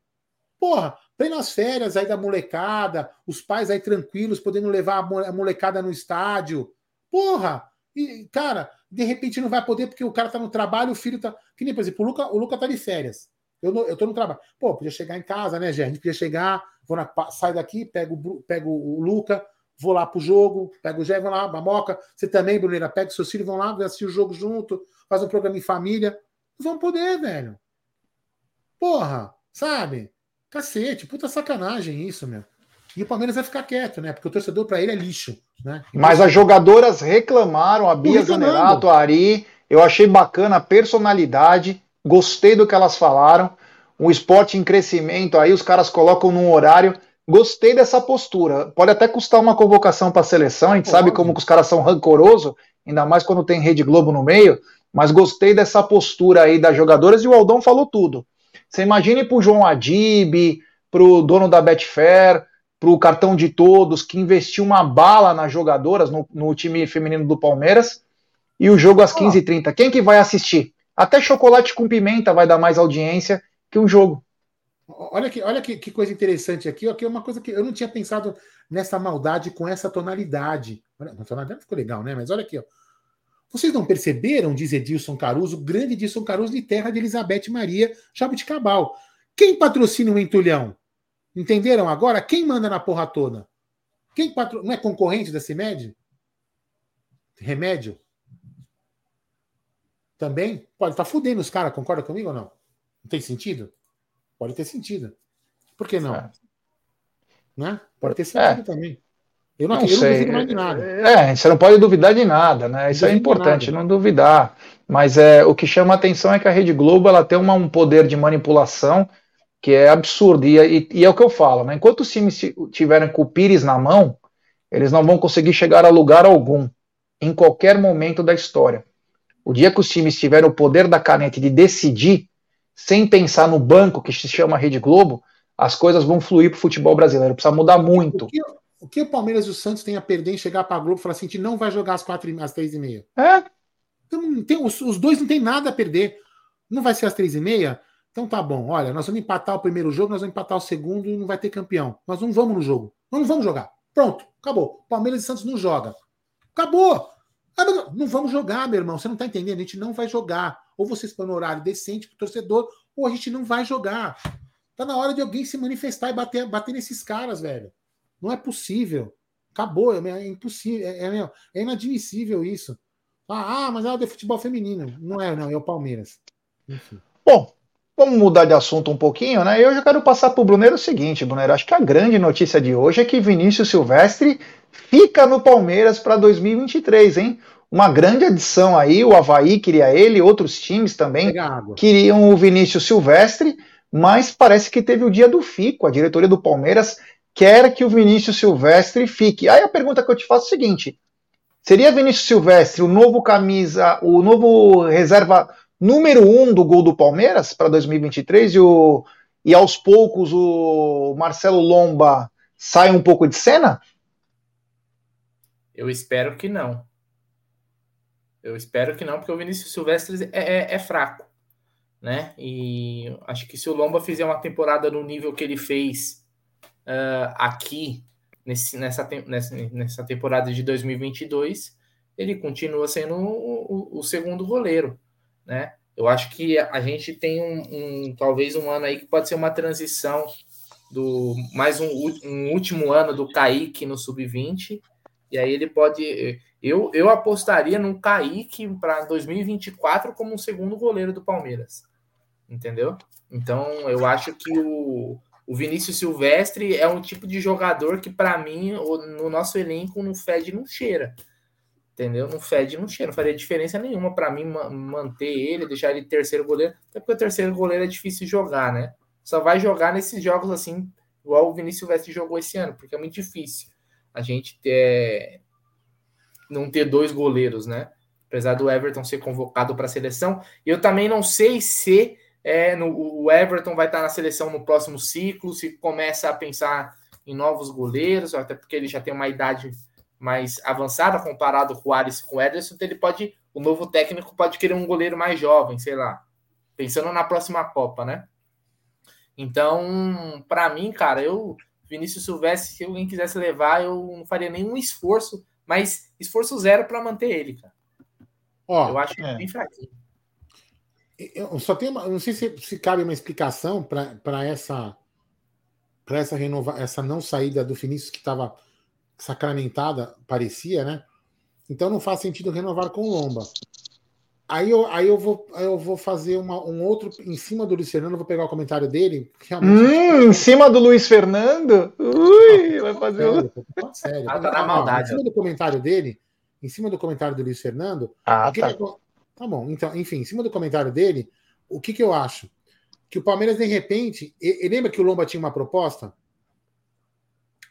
Porra, Vem nas férias aí da molecada, os pais aí tranquilos, podendo levar a molecada no estádio. Porra! E, cara, de repente não vai poder porque o cara tá no trabalho, o filho tá. Que nem, por exemplo, o Luca, o Luca tá de férias. Eu, eu tô no trabalho. Pô, podia chegar em casa, né, gente? Podia chegar, vou na, sai daqui, pego, pego o Luca, vou lá pro jogo, pego o Gé, vou lá, Mamoca. Você também, Bruneira, pega seus filhos, vão lá, assistir o jogo junto, faz um programa em família. Não vão poder, velho. Porra, sabe? Cacete, puta sacanagem isso, meu. E o Palmeiras vai ficar quieto, né? Porque o torcedor para ele é lixo. Né? Mas as jogadoras reclamaram, a Bia Zanerato, a Ari. Eu achei bacana a personalidade, gostei do que elas falaram. Um esporte em crescimento, aí os caras colocam num horário. Gostei dessa postura. Pode até custar uma convocação para a seleção, a gente sabe como os caras são rancorosos, ainda mais quando tem Rede Globo no meio. Mas gostei dessa postura aí das jogadoras e o Aldão falou tudo. Você imagine pro João Adib, pro dono da Betfair, para o cartão de todos, que investiu uma bala nas jogadoras no, no time feminino do Palmeiras, e o jogo às 15h30. Quem que vai assistir? Até chocolate com pimenta vai dar mais audiência que um jogo. Olha que, olha que, que coisa interessante aqui, aqui é uma coisa que eu não tinha pensado nessa maldade com essa tonalidade. a tonalidade ficou legal, né? Mas olha aqui, ó. Vocês não perceberam, diz Edilson Caruso, grande Edilson Caruso de terra de Elizabeth Maria Jabuticabal. Quem patrocina o entulhão? Entenderam agora? Quem manda na porra toda? Quem patro... Não é concorrente da CIMED? Remédio? Também? Pode estar tá fudendo os caras, concorda comigo ou não? Não tem sentido? Pode ter sentido. Por que não? É. Né? Pode ter sentido é. também. Eu não, não eu sei. Não mais de nada. É, você não pode duvidar de nada, né? Isso é importante, não duvidar. Mas é, o que chama a atenção é que a Rede Globo ela tem uma, um poder de manipulação que é absurdo. E, e, e, é o que eu falo, né? Enquanto os times tiverem com o Pires na mão, eles não vão conseguir chegar a lugar algum, em qualquer momento da história. O dia que os times tiverem o poder da caneta de decidir, sem pensar no banco que se chama Rede Globo, as coisas vão fluir para o futebol brasileiro. Precisa mudar muito. O que, o que, o Palmeiras e o Santos têm a perder em chegar para a Globo e falar assim: a gente não vai jogar às, quatro, às três e meia? É. Então, tem, os, os dois não tem nada a perder. Não vai ser às três e meia? Então tá bom, olha, nós vamos empatar o primeiro jogo, nós vamos empatar o segundo e não vai ter campeão. Nós não vamos no jogo. Nós não vamos jogar. Pronto, acabou. Palmeiras e Santos não joga. Acabou. Ah, não vamos jogar, meu irmão. Você não tá entendendo? A gente não vai jogar. Ou vocês põem no horário decente pro torcedor, ou a gente não vai jogar. Tá na hora de alguém se manifestar e bater, bater nesses caras, velho. Não é possível. Acabou, é, é impossível, é, é, é, inadmissível isso. Ah, ah, mas é o de futebol feminino. Não é, não, é o Palmeiras. Enfim. Bom, Vamos mudar de assunto um pouquinho, né? Eu já quero passar para o Brunero o seguinte, Brunero. Acho que a grande notícia de hoje é que Vinícius Silvestre fica no Palmeiras para 2023, hein? Uma grande adição aí. O Havaí queria ele, outros times também queriam o Vinícius Silvestre, mas parece que teve o dia do fico. A diretoria do Palmeiras quer que o Vinícius Silvestre fique. Aí a pergunta que eu te faço é a seguinte: seria Vinícius Silvestre o novo camisa, o novo reserva número um do gol do Palmeiras para 2023 e, o, e aos poucos o Marcelo Lomba sai um pouco de cena? Eu espero que não. Eu espero que não, porque o Vinícius Silvestre é, é, é fraco. Né? E acho que se o Lomba fizer uma temporada no nível que ele fez uh, aqui, nesse, nessa, nessa, nessa temporada de 2022, ele continua sendo o, o, o segundo goleiro né? Eu acho que a gente tem um, um, talvez um ano aí que pode ser uma transição do mais um, um último ano do Kaique no sub-20 e aí ele pode eu, eu apostaria no Kaique para 2024 como um segundo goleiro do Palmeiras. Entendeu? Então, eu acho que o, o Vinícius Silvestre é um tipo de jogador que, para mim, no nosso elenco, não fede, não cheira entendeu? Não fede, não cheira, não faria diferença nenhuma para mim manter ele, deixar ele terceiro goleiro, até porque o terceiro goleiro é difícil jogar, né? Só vai jogar nesses jogos assim, igual o Vinícius Silvestre jogou esse ano, porque é muito difícil a gente ter não ter dois goleiros, né? Apesar do Everton ser convocado para a seleção, eu também não sei se é, no, o Everton vai estar na seleção no próximo ciclo, se começa a pensar em novos goleiros, até porque ele já tem uma idade mais avançada comparado com o e com o Ederson, então ele pode, o novo técnico pode querer um goleiro mais jovem, sei lá, pensando na próxima Copa, né? Então, para mim, cara, eu Vinícius Silvestre, se alguém quisesse levar, eu não faria nenhum esforço, mas esforço zero para manter ele, cara. Ó, eu acho é. bem fraquinho. Eu só tenho uma, não sei se, se cabe uma explicação para essa para essa renova, essa não saída do Vinícius que estava sacramentada, parecia, né? Então não faz sentido renovar com Lomba. Aí eu, aí eu, vou, eu vou fazer uma, um outro em cima do Luiz Fernando, vou pegar o comentário dele. Hum, em cima do Luiz Fernando? Ui, vai fazer sério, um... sério. Ah, tá na maldade. Em cima do comentário dele, em cima do comentário do Luiz Fernando. Ah, tá. Que, tá bom, então, enfim, em cima do comentário dele, o que, que eu acho? Que o Palmeiras, de repente, e, e lembra que o Lomba tinha uma proposta?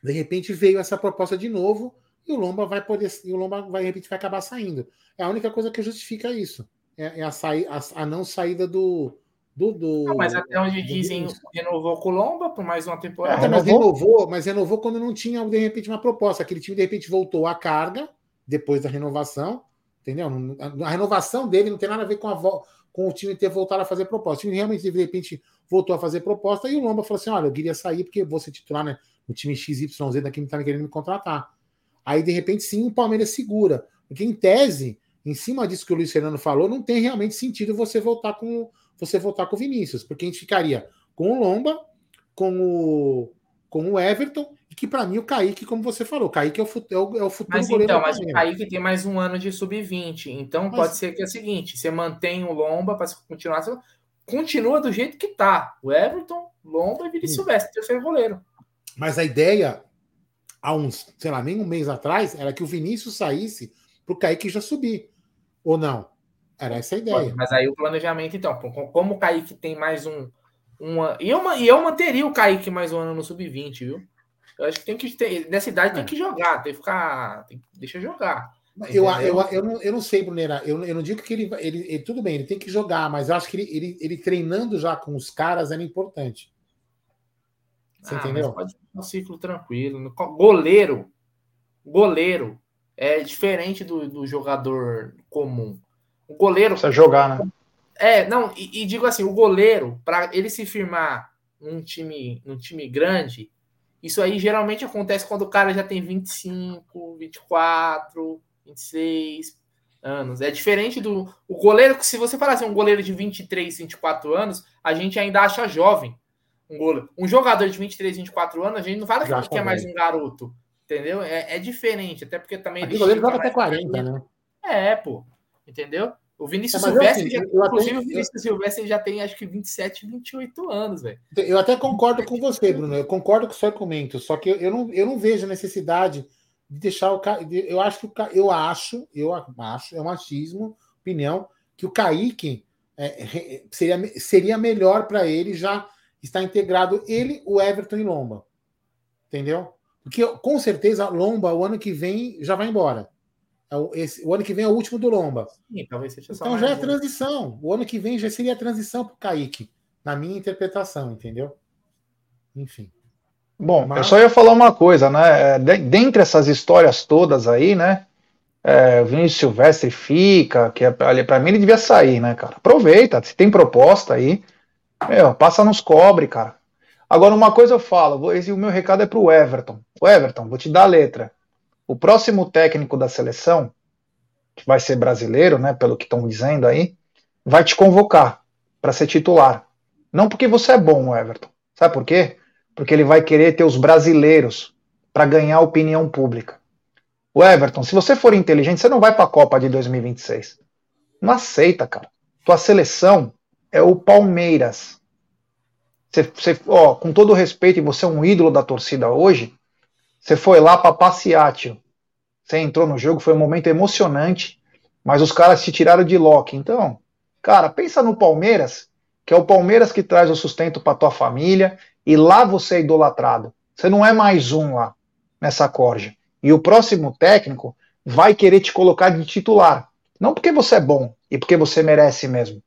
De repente veio essa proposta de novo e o Lomba vai poder, e o Lomba vai, de repente vai acabar saindo. É a única coisa que justifica isso. É, é a, saí, a, a, não saída do, do. do não, mas até onde dizem renovou com o Lomba por mais uma temporada. É, mas renovou, mas renovou quando não tinha, de repente, uma proposta. Aquele time, de repente, voltou à carga depois da renovação. Entendeu? A renovação dele não tem nada a ver com, a, com o time ter voltado a fazer proposta. O time realmente, de repente, voltou a fazer proposta e o Lomba falou assim: olha, eu queria sair porque vou ser titular né, no time XYZ daqui tá querendo me contratar. Aí, de repente, sim, o Palmeiras segura. Porque, em tese, em cima disso que o Luiz Fernando falou, não tem realmente sentido você voltar com você voltar com o Vinícius, porque a gente ficaria com o Lomba, com o, com o Everton, e que para mim o Kaique, como você falou, o Kaique é o, é o, é o futuro mas, goleiro. Então, mas o Kaique tem mais um ano de sub-20, então mas... pode ser que é o seguinte: você mantém o Lomba para continuar, continua do jeito que tá. O Everton, Lomba e Vinícius Silvestre, terceiro goleiro. Mas a ideia, há uns, sei lá, nem um mês atrás, era que o Vinícius saísse para o Kaique já subir. Ou não? Era essa a ideia. Mas aí o planejamento, então, como o Kaique tem mais um. Uma, e, eu, e eu manteria o Kaique mais um ano no sub-20, viu? Eu acho que tem que ter. Nessa idade é. tem que jogar, tem que ficar. Tem, deixa jogar. Eu, eu, eu, não, eu não sei, Brunera. Eu, eu não digo que ele, ele, ele, Tudo bem, ele tem que jogar, mas eu acho que ele, ele, ele treinando já com os caras era importante. Você ah, entendeu? Pode um ciclo tranquilo. Goleiro. Goleiro é diferente do, do jogador comum. O goleiro. Precisa jogar, né? É, não, e, e digo assim, o goleiro, para ele se firmar num time, num time grande, isso aí geralmente acontece quando o cara já tem 25, 24, 26 anos. É diferente do o goleiro, se você falar assim, um goleiro de 23, 24 anos, a gente ainda acha jovem. Um goleiro. Um jogador de 23, 24 anos, a gente não fala que, é mais um garoto. Entendeu? É, é diferente, até porque também. Aqui goleiro joga até 40, né? É, pô. Entendeu? O Vinícius é, Silvestre, assim, já, inclusive, até, o Vinícius Silvestre já tem acho que 27, 28 anos, velho. Eu até concordo com você, Bruno. Eu concordo com o seu argumento, só que eu, eu, não, eu não vejo necessidade de deixar o Eu acho que o eu acho, eu acho, é um achismo, opinião, que o Kaique é, seria, seria melhor para ele já estar integrado ele, o Everton e Lomba. Entendeu? Porque com certeza Lomba, o ano que vem, já vai embora. É esse, o ano que vem é o último do Lomba. Sim, talvez seja então já é transição. O ano que vem já seria a transição para o Kaique, na minha interpretação, entendeu? Enfim. Bom, Mas... eu só ia falar uma coisa, né? É, dentre essas histórias todas aí, né? É, o Vinícius Silvestre fica, que é, para mim ele devia sair, né, cara? Aproveita, se tem proposta aí, meu, passa nos cobre, cara. Agora, uma coisa eu falo, esse, o meu recado é pro Everton. O Everton, vou te dar a letra o próximo técnico da seleção, que vai ser brasileiro, né, pelo que estão dizendo aí, vai te convocar para ser titular. Não porque você é bom, Everton. Sabe por quê? Porque ele vai querer ter os brasileiros para ganhar opinião pública. O Everton, se você for inteligente, você não vai para a Copa de 2026. Não aceita, cara. Tua seleção é o Palmeiras. Você, você, ó, com todo respeito, e você é um ídolo da torcida hoje, você foi lá para passear, tio. Você entrou no jogo, foi um momento emocionante, mas os caras te tiraram de lock. Então, cara, pensa no Palmeiras, que é o Palmeiras que traz o sustento para tua família, e lá você é idolatrado. Você não é mais um lá nessa corja. E o próximo técnico vai querer te colocar de titular. Não porque você é bom e porque você merece mesmo,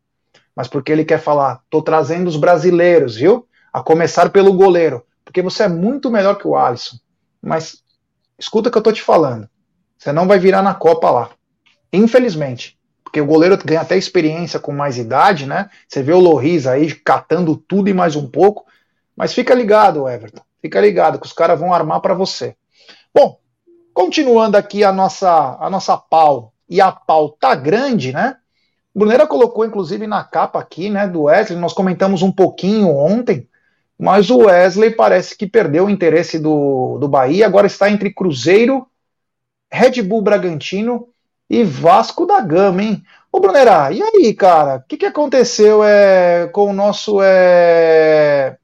mas porque ele quer falar: tô trazendo os brasileiros, viu? A começar pelo goleiro, porque você é muito melhor que o Alisson. Mas escuta o que eu tô te falando. Você não vai virar na Copa lá. Infelizmente. Porque o goleiro ganha até experiência com mais idade, né? Você vê o Loris aí catando tudo e mais um pouco. Mas fica ligado, Everton. Fica ligado que os caras vão armar para você. Bom, continuando aqui a nossa, a nossa pau. E a pau tá grande, né? Brunera colocou, inclusive, na capa aqui, né, do Wesley. Nós comentamos um pouquinho ontem mas o Wesley parece que perdeu o interesse do, do Bahia, agora está entre Cruzeiro, Red Bull Bragantino e Vasco da Gama, hein? Ô Brunerá, e aí, cara? O que, que aconteceu é, com o nosso é,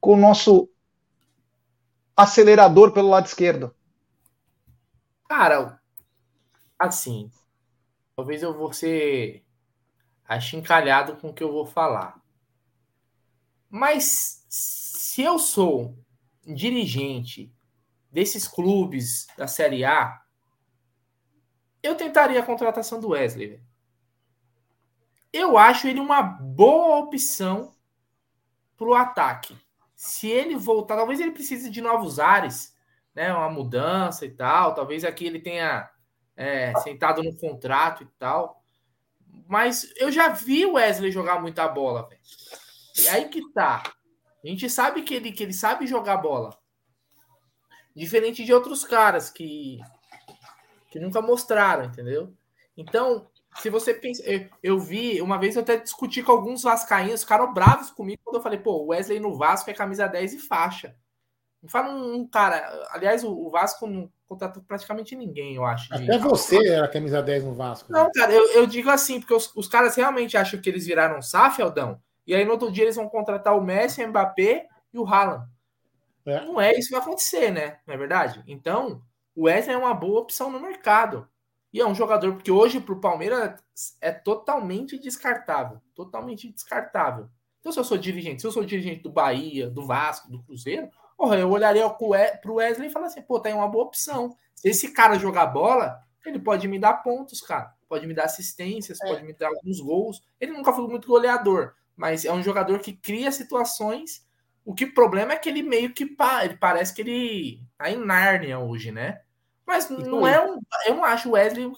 com o nosso acelerador pelo lado esquerdo? Cara, assim, talvez eu vou ser achincalhado com o que eu vou falar. Mas se eu sou dirigente desses clubes da Série A, eu tentaria a contratação do Wesley. eu acho ele uma boa opção para o ataque. Se ele voltar, talvez ele precise de novos ares, né? Uma mudança e tal. Talvez aqui ele tenha é, sentado no contrato e tal. Mas eu já vi o Wesley jogar muita bola, velho. E aí que tá. A gente sabe que ele, que ele sabe jogar bola. Diferente de outros caras que, que nunca mostraram, entendeu? Então, se você pensa. Eu, eu, vi, uma vez eu até discuti com alguns Vascaínos, ficaram bravos comigo quando eu falei, pô, Wesley no Vasco é camisa 10 e faixa. Me fala um, um cara. Aliás, o, o, Vasco não contratou praticamente ninguém, eu acho. Até você era camisa 10 no Vasco. Né? Não, cara, eu, eu digo assim, porque os, os, caras realmente acham que eles viraram SAF, Aldão, e aí no outro dia eles vão contratar o Messi, o Mbappé e o Haaland. É. Não é isso que vai acontecer, né? Não é verdade? Então, o Wesley é uma boa opção no mercado. E é um jogador porque hoje para o Palmeiras é totalmente descartável. Totalmente descartável. Então, se eu sou dirigente, se eu sou dirigente do Bahia, do Vasco, do Cruzeiro, porra, eu olharia para o Wesley e falaria assim: pô, tem uma boa opção. Se esse cara jogar bola, ele pode me dar pontos, cara. Pode me dar assistências, é. pode me dar alguns gols. Ele nunca foi muito goleador, mas é um jogador que cria situações. O que problema é que ele meio que ele parece que ele tá em Nárnia hoje, né? Mas não é um. Eu não acho o Wesley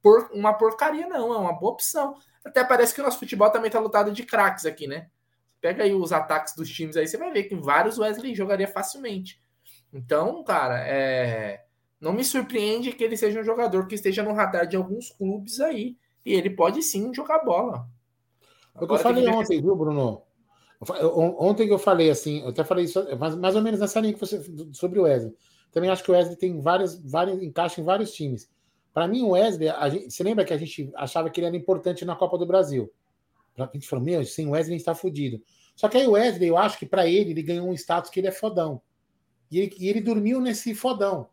por, uma porcaria, não. É uma boa opção. Até parece que o nosso futebol também tá lutado de craques aqui, né? Pega aí os ataques dos times aí, você vai ver que vários Wesley jogaria facilmente. Então, cara, é... não me surpreende que ele seja um jogador que esteja no radar de alguns clubes aí. E ele pode sim jogar bola. O que eu falei ontem, viu, Bruno? Ontem que eu falei assim, eu até falei isso, mais, mais ou menos nessa linha que você sobre o Wesley. Também acho que o Wesley tem vários, vários encaixa em vários times. Para mim, o Wesley, gente, você lembra que a gente achava que ele era importante na Copa do Brasil? A gente falou, meu, sem o Wesley a gente está fudido. Só que aí o Wesley, eu acho que para ele, ele ganhou um status que ele é fodão. E ele, e ele dormiu nesse fodão.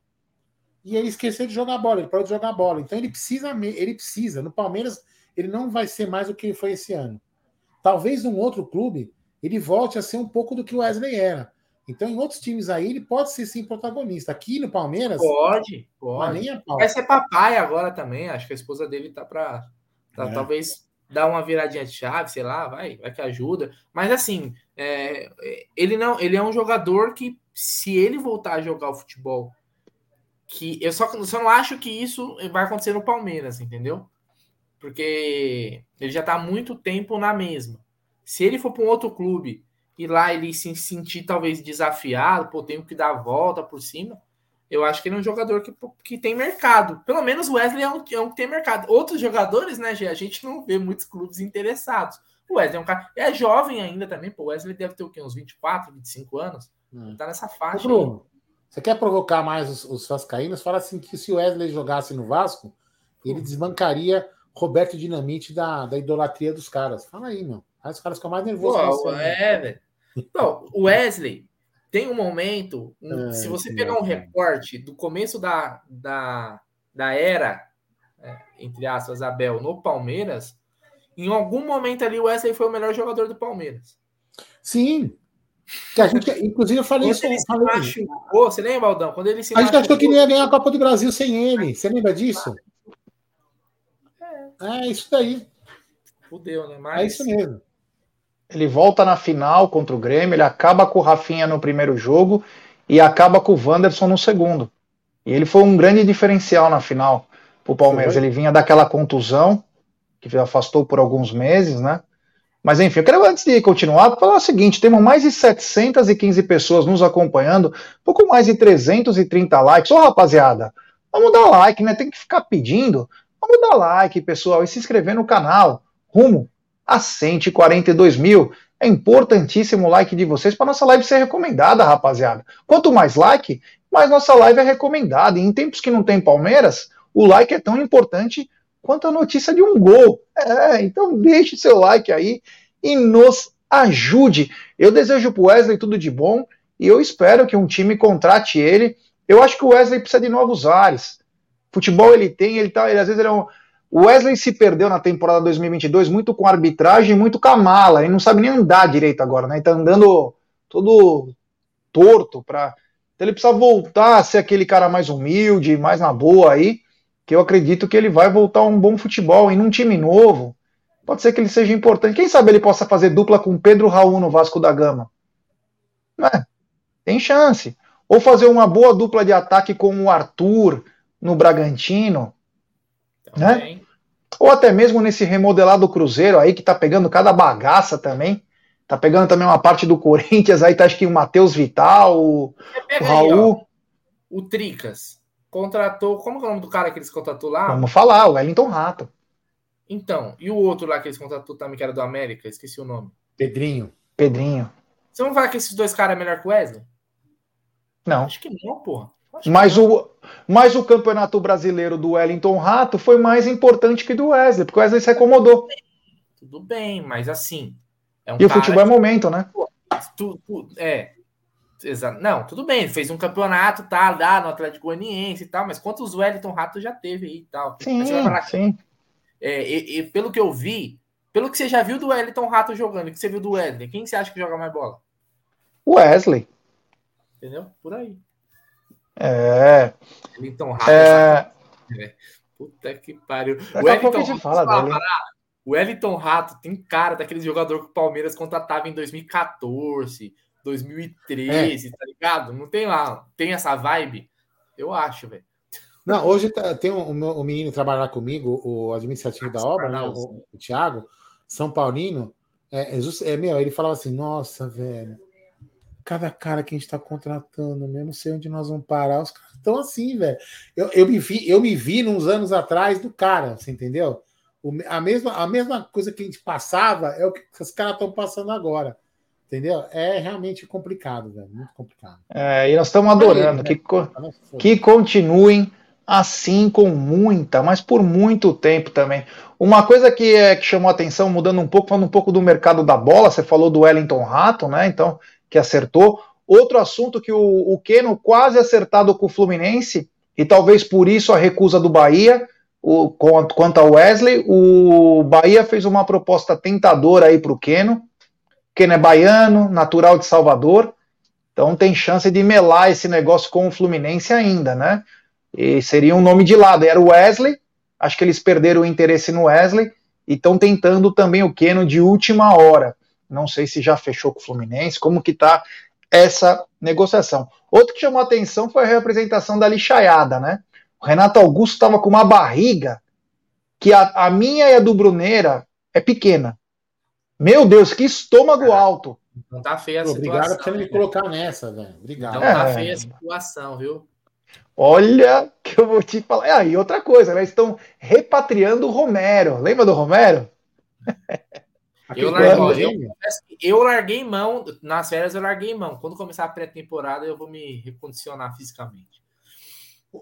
E ele esqueceu de jogar bola, ele parou de jogar bola. Então ele precisa, ele precisa. No Palmeiras, ele não vai ser mais o que ele foi esse ano. Talvez num outro clube, ele volte a ser um pouco do que o Wesley era. Então, em outros times aí, ele pode ser sim protagonista. Aqui no Palmeiras. Pode, pode. Vai ser papai agora também. Acho que a esposa dele tá para tá, é. talvez dar uma viradinha de chave, sei lá, vai, vai que ajuda. Mas assim, é, ele não, ele é um jogador que, se ele voltar a jogar o futebol, que eu só, só não acho que isso vai acontecer no Palmeiras, entendeu? Porque ele já tá há muito tempo na mesma. Se ele for para um outro clube e lá ele se sentir talvez desafiado, pô, tenho que dar a volta por cima, eu acho que ele é um jogador que, que tem mercado. Pelo menos o Wesley é um, é um que tem mercado. Outros jogadores, né, a gente não vê muitos clubes interessados. O Wesley é um cara. É jovem ainda também, pô. O Wesley deve ter o quê? Uns 24, 25 anos? Hum. Tá nessa faixa. Ô, Bruno, você quer provocar mais os, os Vascaínos? Fala assim que se o Wesley jogasse no Vasco, ele hum. desbancaria Roberto Dinamite da, da idolatria dos caras. Fala aí, meu. Aí os caras ficam mais nervosos. Pô, é, velho. Não, o Wesley tem um momento. É, se você pegar um recorte do começo da, da, da era, é, entre aspas, Abel, no Palmeiras, em algum momento ali o Wesley foi o melhor jogador do Palmeiras. Sim. Que a gente, inclusive, eu falei isso. Ele se machucou, você lembra, Aldão? Quando ele se a gente achou que ele ia ganhar a Copa do Brasil sem ele. Você lembra disso? É, é isso daí. Fudeu, né? Mas... É isso mesmo. Ele volta na final contra o Grêmio, ele acaba com o Rafinha no primeiro jogo e acaba com o Wanderson no segundo. E ele foi um grande diferencial na final para o Palmeiras. Ele vinha daquela contusão, que afastou por alguns meses, né? Mas enfim, eu quero antes de continuar falar o seguinte: temos mais de 715 pessoas nos acompanhando, pouco mais de 330 likes. Ô rapaziada, vamos dar like, né? Tem que ficar pedindo. Vamos dar like, pessoal, e se inscrever no canal. Rumo a 142 mil. É importantíssimo o like de vocês para nossa live ser recomendada, rapaziada. Quanto mais like, mais nossa live é recomendada. E em tempos que não tem Palmeiras, o like é tão importante quanto a notícia de um gol. É, então deixe seu like aí e nos ajude. Eu desejo para o Wesley tudo de bom e eu espero que um time contrate ele. Eu acho que o Wesley precisa de novos ares. Futebol ele tem, ele tá, ele, às vezes ele é um, o Wesley se perdeu na temporada 2022 muito com arbitragem, muito com a mala. Ele não sabe nem andar direito agora, né? Ele tá andando todo torto para. Então ele precisa voltar a ser aquele cara mais humilde, mais na boa aí, que eu acredito que ele vai voltar a um bom futebol e num time novo. Pode ser que ele seja importante. Quem sabe ele possa fazer dupla com Pedro Raul no Vasco da Gama? É, tem chance. Ou fazer uma boa dupla de ataque com o Arthur no Bragantino. Também. Né? Ou até mesmo nesse remodelado Cruzeiro aí, que tá pegando cada bagaça também. Tá pegando também uma parte do Corinthians, aí tá acho que o Matheus Vital, o, o Raul. Aí, o Tricas contratou. Como é o nome do cara que eles contratou lá? Vamos falar, o Wellington Rato. Então, e o outro lá que eles contratou também, que era do América, esqueci o nome. Pedrinho. Pedrinho. Você não vai que esses dois caras é melhor que o Wesley? Não. Acho que não, porra. Mas o, mas o campeonato brasileiro do Wellington Rato foi mais importante que do Wesley, porque o Wesley se acomodou. Tudo bem, mas assim. É um e o futebol é momento, né? Tu, tu, é. Exato. Não, tudo bem, fez um campeonato, tá, lá no Atlético Goianiense e tal, mas quantos Wellington Rato já teve aí e tal? Sim, sim. É, e, e, pelo que eu vi, pelo que você já viu do Wellington Rato jogando, que você viu do Wesley, quem você acha que joga mais bola? Wesley. Entendeu? Por aí. É. Wellington Rato. É... é... Puta que pariu. Daqui o Wellington, a a gente fala dele. O Wellington Rato tem cara daquele jogador que o Palmeiras contratava em 2014, 2013, é. tá ligado? Não tem lá, tem essa vibe? Eu acho, velho. Não, hoje tá, tem um, um, um menino trabalhar comigo, o administrativo da obra, né, o, o Thiago, São Paulino. É, é, é, meu, ele falava assim: nossa, velho, cada cara que a gente está contratando, eu não sei onde nós vamos parar. Os caras estão assim, velho. Eu, eu, me vi, eu me vi uns anos atrás do cara, você entendeu? O, a, mesma, a mesma coisa que a gente passava é o que os caras estão passando agora. Entendeu? É realmente complicado, velho. Muito complicado. É, e nós estamos adorando. Aí, né? que, que continuem assim com muita, mas por muito tempo também. Uma coisa que, é, que chamou a atenção, mudando um pouco, falando um pouco do mercado da bola, você falou do Wellington Rato, né? Então, que acertou. Outro assunto que o, o Keno quase acertado com o Fluminense, e talvez por isso a recusa do Bahia, o, quanto ao Wesley, o Bahia fez uma proposta tentadora aí para o Keno. Keno é baiano, natural de Salvador, então tem chance de melar esse negócio com o Fluminense ainda, né? E seria um nome de lado. Era o Wesley, acho que eles perderam o interesse no Wesley e estão tentando também o Keno de última hora. Não sei se já fechou com o Fluminense, como que tá essa negociação. Outro que chamou a atenção foi a representação da lixaiada, né? O Renato Augusto estava com uma barriga que a, a, minha e a do Bruneira é pequena. Meu Deus, que estômago alto. Não tá feia a situação. Obrigado por você me colocar nessa, velho. Obrigado. Não tá é. feia a situação, viu? Olha que eu vou te falar. Ah, e outra coisa, né? Estão repatriando o Romero. Lembra do Romero? eu, larguei, eu, eu, larguei mão, nas férias eu larguei mão. Quando começar a pré-temporada, eu vou me recondicionar fisicamente.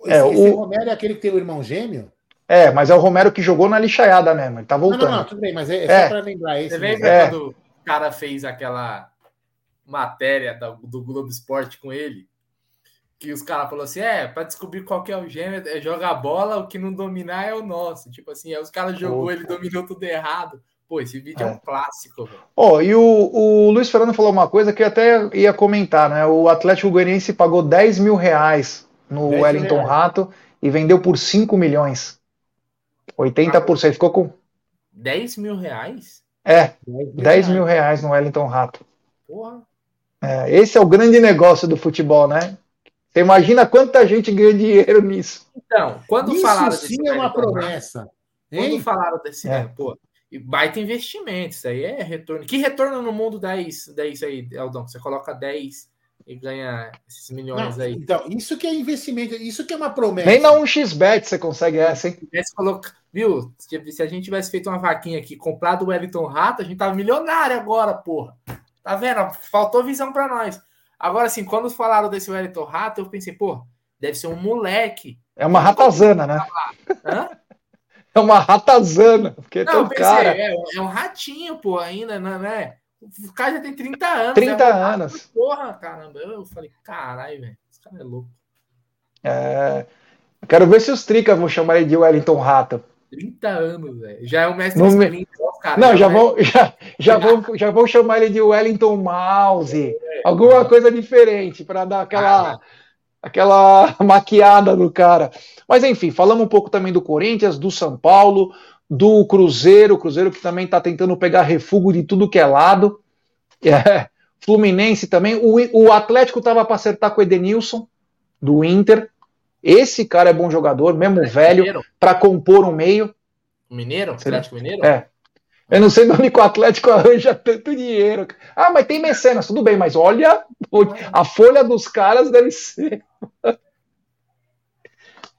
Esse, é, o esse Romero é aquele que tem o irmão gêmeo? É, mas é o Romero que jogou na lixaiada mesmo. Ele tá voltando. Não, não, não tudo bem, mas é, é só é. para lembrar esse. Você lembra é. quando o cara fez aquela matéria do, do Globo Esporte com ele? que os caras falaram assim: é, para descobrir qual que é o gênero, é jogar bola, o que não dominar é o nosso. Tipo assim, aí os caras jogou, ele dominou tudo errado. Pô, esse vídeo é, é um clássico, velho. Oh, e o, o Luiz Fernando falou uma coisa que eu até ia comentar, né? O Atlético Goianiense pagou 10 mil reais no Wellington reais. Rato e vendeu por 5 milhões. 80%. Ah, ficou com. 10 mil reais? É, 10 mil, 10 mil reais no Wellington Rato. Porra. É, esse é o grande negócio do futebol, né? Você imagina quanta gente ganha dinheiro nisso. Então, quando Isso falaram sim é uma promessa. Quando falaram desse, é. né, pô, baita investimento, isso aí é retorno. Que retorno no mundo dá isso, dá isso aí, Eldon? Você coloca 10 e ganha esses milhões Não, aí. Então, isso que é investimento, isso que é uma promessa. Nem na 1xBet você consegue essa, hein? Se coloca, viu? Se a gente tivesse feito uma vaquinha aqui, comprado o Wellington Rato, a gente tava milionário agora, porra. Tá vendo? Faltou visão para nós. Agora, assim, quando falaram desse Wellington Rato, eu pensei, pô, deve ser um moleque. É uma ratazana, né? Hã? É uma ratazana. Porque não, pensei, cara... é, é, um ratinho, pô, ainda, né, né? O cara já tem 30 anos. 30 é anos. Porra, caramba. Eu falei, caralho, velho. Esse cara é louco. É. Quero ver se os tricas vão chamar ele de Wellington Rato. 30 anos, velho. Já é o mestre no me... cara. Não, já, vão, já, já, vão, já vão chamar ele de Wellington Mouse. É, alguma é. coisa diferente para dar aquela, ah, aquela maquiada no cara. Mas enfim, falamos um pouco também do Corinthians, do São Paulo, do Cruzeiro, o Cruzeiro que também está tentando pegar refúgio de tudo que é lado. É, Fluminense também. O, o Atlético estava para acertar com o Edenilson, do Inter. Esse cara é bom jogador, mesmo velho, para compor um meio. Mineiro? Atlético Mineiro? É. Eu não sei de onde o Atlético arranja tanto dinheiro. Ah, mas tem mecenas, tudo bem, mas olha, a folha dos caras deve ser.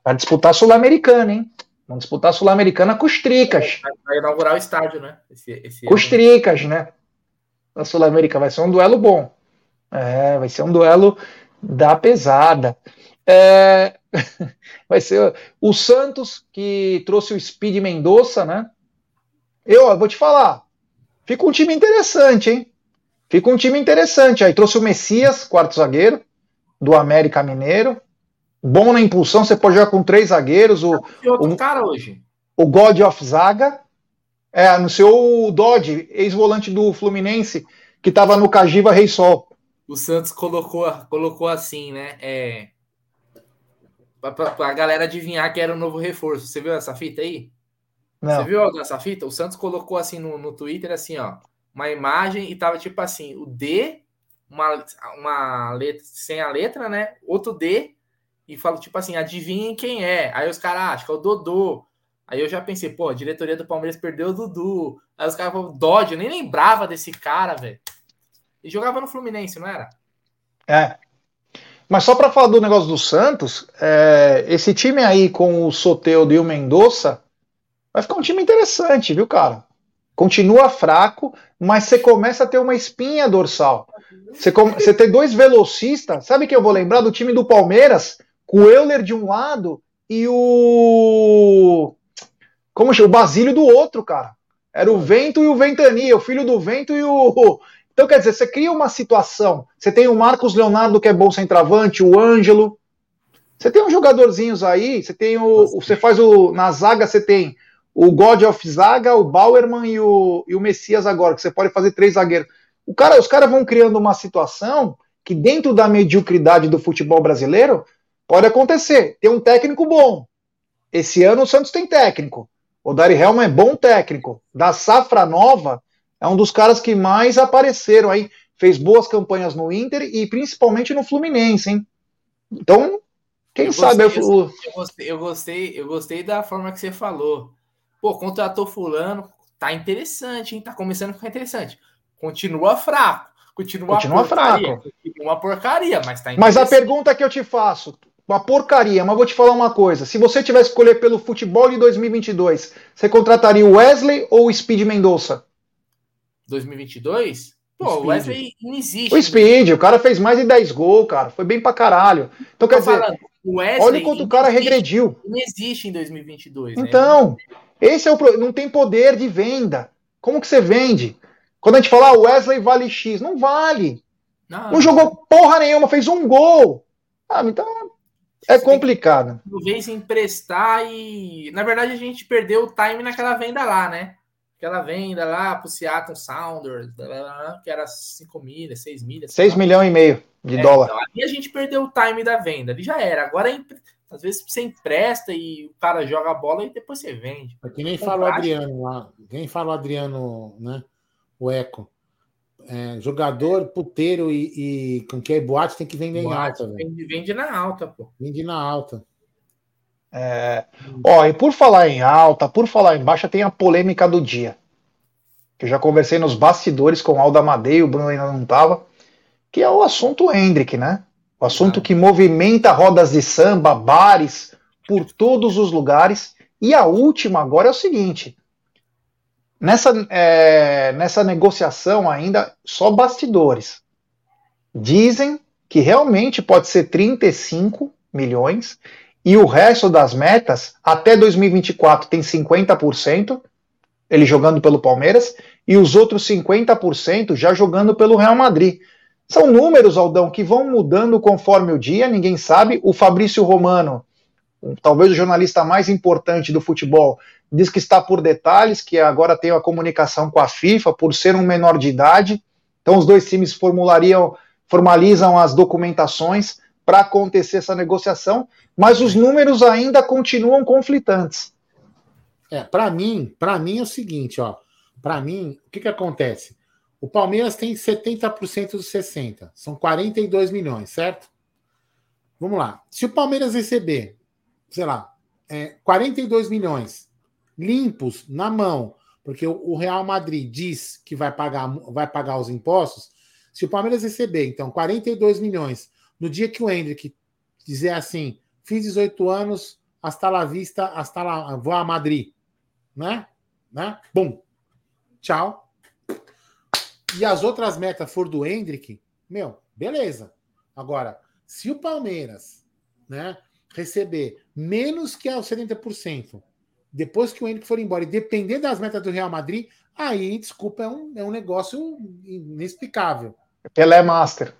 Vai disputar Sul-Americana, hein? Vão disputar Sul-Americana com os Tricas. Vai inaugurar o estádio, né? Esse, esse com os Tricas, né? Na Sul-América. Vai ser um duelo bom. É, vai ser um duelo da pesada. É, vai ser o Santos que trouxe o Speed Mendonça, né? Eu ó, vou te falar, fica um time interessante, hein? Fica um time interessante. Aí trouxe o Messias, quarto zagueiro, do América Mineiro. Bom na impulsão, você pode jogar com três zagueiros. O, outro o, cara hoje. O God of Zaga. É, anunciou o Dodge, ex-volante do Fluminense, que estava no Cagiva Rei Sol. O Santos colocou, colocou assim, né? É, pra, pra, galera adivinhar que era o um novo reforço. Você viu essa fita aí? Não. Você viu essa fita? O Santos colocou assim no, no Twitter, assim, ó, uma imagem e tava tipo assim, o D, uma, uma letra sem a letra, né? Outro D, e fala tipo assim, adivinhem quem é. Aí os caras, ah, acho que é o Dodô. Aí eu já pensei, pô, a diretoria do Palmeiras perdeu o Dudu. Aí os caras falaram, Dodge, eu nem lembrava desse cara, velho. E jogava no Fluminense, não era? É, mas só para falar do negócio do Santos, é, esse time aí com o Soteudo e o Mendonça vai ficar um time interessante, viu, cara? Continua fraco, mas você começa a ter uma espinha dorsal. Você, você tem dois velocistas, sabe que eu vou lembrar do time do Palmeiras, com o Euler de um lado e o. Como chama? O Basílio do outro, cara. Era o Vento e o Ventania, o filho do Vento e o, então, quer dizer, você cria uma situação. Você tem o Marcos Leonardo, que é bom centroavante, o Ângelo. Você tem uns jogadorzinhos aí, você tem o. Você faz o. Na zaga, você tem o God of Zaga, o Bauerman e o, e o Messias agora, que você pode fazer três zagueiros. O cara, os caras vão criando uma situação que, dentro da mediocridade do futebol brasileiro, pode acontecer. Tem um técnico bom. Esse ano o Santos tem técnico. O Dari Helman é bom técnico. Da safra nova, é um dos caras que mais apareceram aí, fez boas campanhas no Inter e principalmente no Fluminense, hein? Então, quem eu sabe gostei, eu, eu, gostei, eu gostei, eu gostei da forma que você falou. Pô, contratou fulano, tá interessante, hein? Tá começando a ficar interessante. Continua fraco. Continua, continua fraco. Continua uma porcaria, mas tá Mas a pergunta que eu te faço, uma porcaria, mas vou te falar uma coisa. Se você tivesse que escolher pelo futebol de 2022, você contrataria o Wesley ou o Speed Mendonça? 2022? Pô, o Wesley não existe. O Speed, o cara fez mais de 10 gols, cara. Foi bem pra caralho. Então, quer dizer, olha quanto o cara existe, regrediu. Não existe em 2022. Né? Então, né? Esse é o problema. Não tem poder de venda. Como que você vende? Quando a gente fala, ah, Wesley vale X, não vale. Não, não jogou porra nenhuma, fez um gol. Ah, então é complicado. Talvez emprestar e. Na verdade, a gente perdeu o time naquela venda lá, né? aquela venda lá pro Seattle Sounders, que era 5 milhas, 6 milhas. 6 milhões e meio de é, dólar. Então, ali a gente perdeu o time da venda, ali já era. Agora, é às vezes, você empresta e o cara joga a bola e depois você vende. É que nem fala o Adriano lá, quem fala o Adriano, né? O Eco. É, jogador puteiro e, e com que é boate tem que vender boate, em alta. Vende, vende na alta, pô. Vende na alta. É, ó, e por falar em alta, por falar em baixa, tem a polêmica do dia. Que eu já conversei nos bastidores com o Aldo Amadei, o Bruno ainda não estava, que é o assunto Hendrick, né? O assunto que movimenta rodas de samba, bares, por todos os lugares. E a última agora é o seguinte: nessa, é, nessa negociação ainda, só bastidores. Dizem que realmente pode ser 35 milhões e o resto das metas, até 2024, tem 50%, ele jogando pelo Palmeiras, e os outros 50% já jogando pelo Real Madrid. São números, Aldão, que vão mudando conforme o dia, ninguém sabe. O Fabrício Romano, talvez o jornalista mais importante do futebol, diz que está por detalhes, que agora tem a comunicação com a FIFA, por ser um menor de idade. Então os dois times formulariam, formalizam as documentações para acontecer essa negociação, mas os números ainda continuam conflitantes. É, para mim, para mim é o seguinte, ó. Para mim, o que que acontece? O Palmeiras tem 70% dos 60, são 42 milhões, certo? Vamos lá. Se o Palmeiras receber, sei lá, é, 42 milhões limpos na mão, porque o, Real Madrid diz que vai pagar, vai pagar os impostos, se o Palmeiras receber, então, 42 milhões, no dia que o Hendrick dizer assim, fiz 18 anos, hasta la vista, hasta la, vou a Madrid, né? né? Bom, tchau. E as outras metas for do Hendrick, meu, beleza. Agora, se o Palmeiras, né, receber menos que os 70%, depois que o Hendrick for embora, e depender das metas do Real Madrid, aí, desculpa, é um, é um negócio inexplicável. Pelé Master.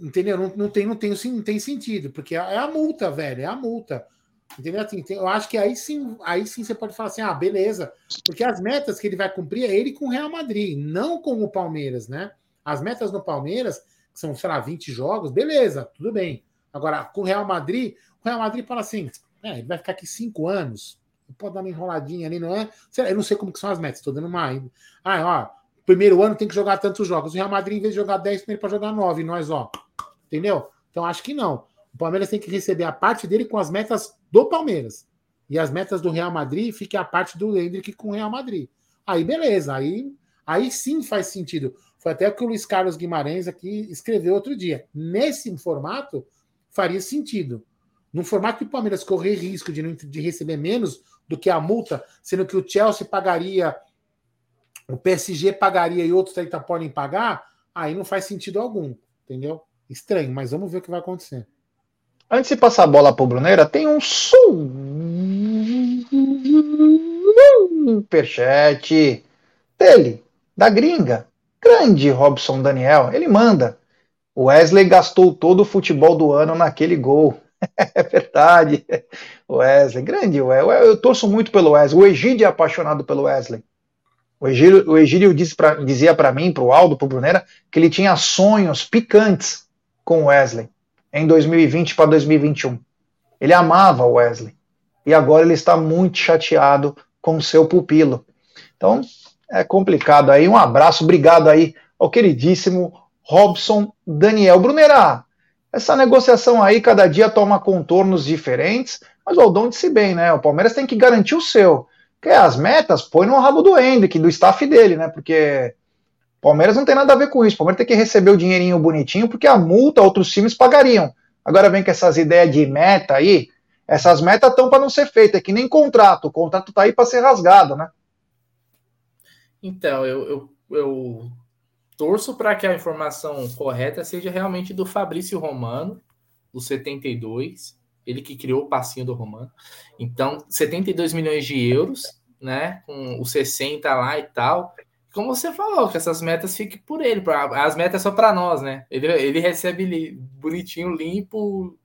Entendeu? Não, não, tem, não, tem, não tem sentido, porque é, é a multa, velho, é a multa. Entendeu? Assim, eu acho que aí sim, aí sim você pode falar assim: ah, beleza. Porque as metas que ele vai cumprir é ele com o Real Madrid, não com o Palmeiras, né? As metas no Palmeiras, que são, sei lá, 20 jogos, beleza, tudo bem. Agora, com o Real Madrid, o Real Madrid fala assim: é, ele vai ficar aqui cinco anos, pode dar uma enroladinha ali, não é? Eu não sei como que são as metas, estou dando uma. Ah, ó, primeiro ano tem que jogar tantos jogos. O Real Madrid, em vez de jogar 10, tem para jogar 9, nós, ó. Entendeu? Então acho que não. O Palmeiras tem que receber a parte dele com as metas do Palmeiras. E as metas do Real Madrid fique a parte do Hendrick com o Real Madrid. Aí beleza, aí, aí sim faz sentido. Foi até o que o Luiz Carlos Guimarães aqui escreveu outro dia. Nesse formato, faria sentido. Num formato que o Palmeiras correr risco de, de receber menos do que a multa, sendo que o Chelsea pagaria, o PSG pagaria e outros ainda podem pagar, aí não faz sentido algum, entendeu? Estranho, mas vamos ver o que vai acontecer. Antes de passar a bola para o Bruneira, tem um superchat dele, da gringa. Grande Robson Daniel. Ele manda. O Wesley gastou todo o futebol do ano naquele gol. é verdade. Wesley, grande Wesley. Eu torço muito pelo Wesley. O Egídio é apaixonado pelo Wesley. O Egídio, o disse pra, dizia para mim, para o Aldo, para o Brunera, que ele tinha sonhos picantes com o Wesley em 2020 para 2021. Ele amava Wesley. E agora ele está muito chateado com seu pupilo. Então, é complicado aí. Um abraço, obrigado aí ao queridíssimo Robson Daniel Brunerá. Essa negociação aí, cada dia toma contornos diferentes, mas o Aldon disse bem, né? O Palmeiras tem que garantir o seu. Porque as metas põe no rabo do Hendrick, do staff dele, né? Porque Palmeiras não tem nada a ver com isso. O Palmeiras tem que receber o dinheirinho bonitinho, porque a multa outros times pagariam. Agora vem com essas ideias de meta aí. Essas metas estão para não ser feitas, é que nem contrato. O contrato está aí para ser rasgado, né? Então, eu, eu, eu torço para que a informação correta seja realmente do Fabrício Romano, do 72, ele que criou o passinho do Romano. Então, 72 milhões de euros, né? Com os 60 lá e tal como você falou, que essas metas fiquem por ele. As metas são para nós, né? Ele, ele recebe bonitinho, limpo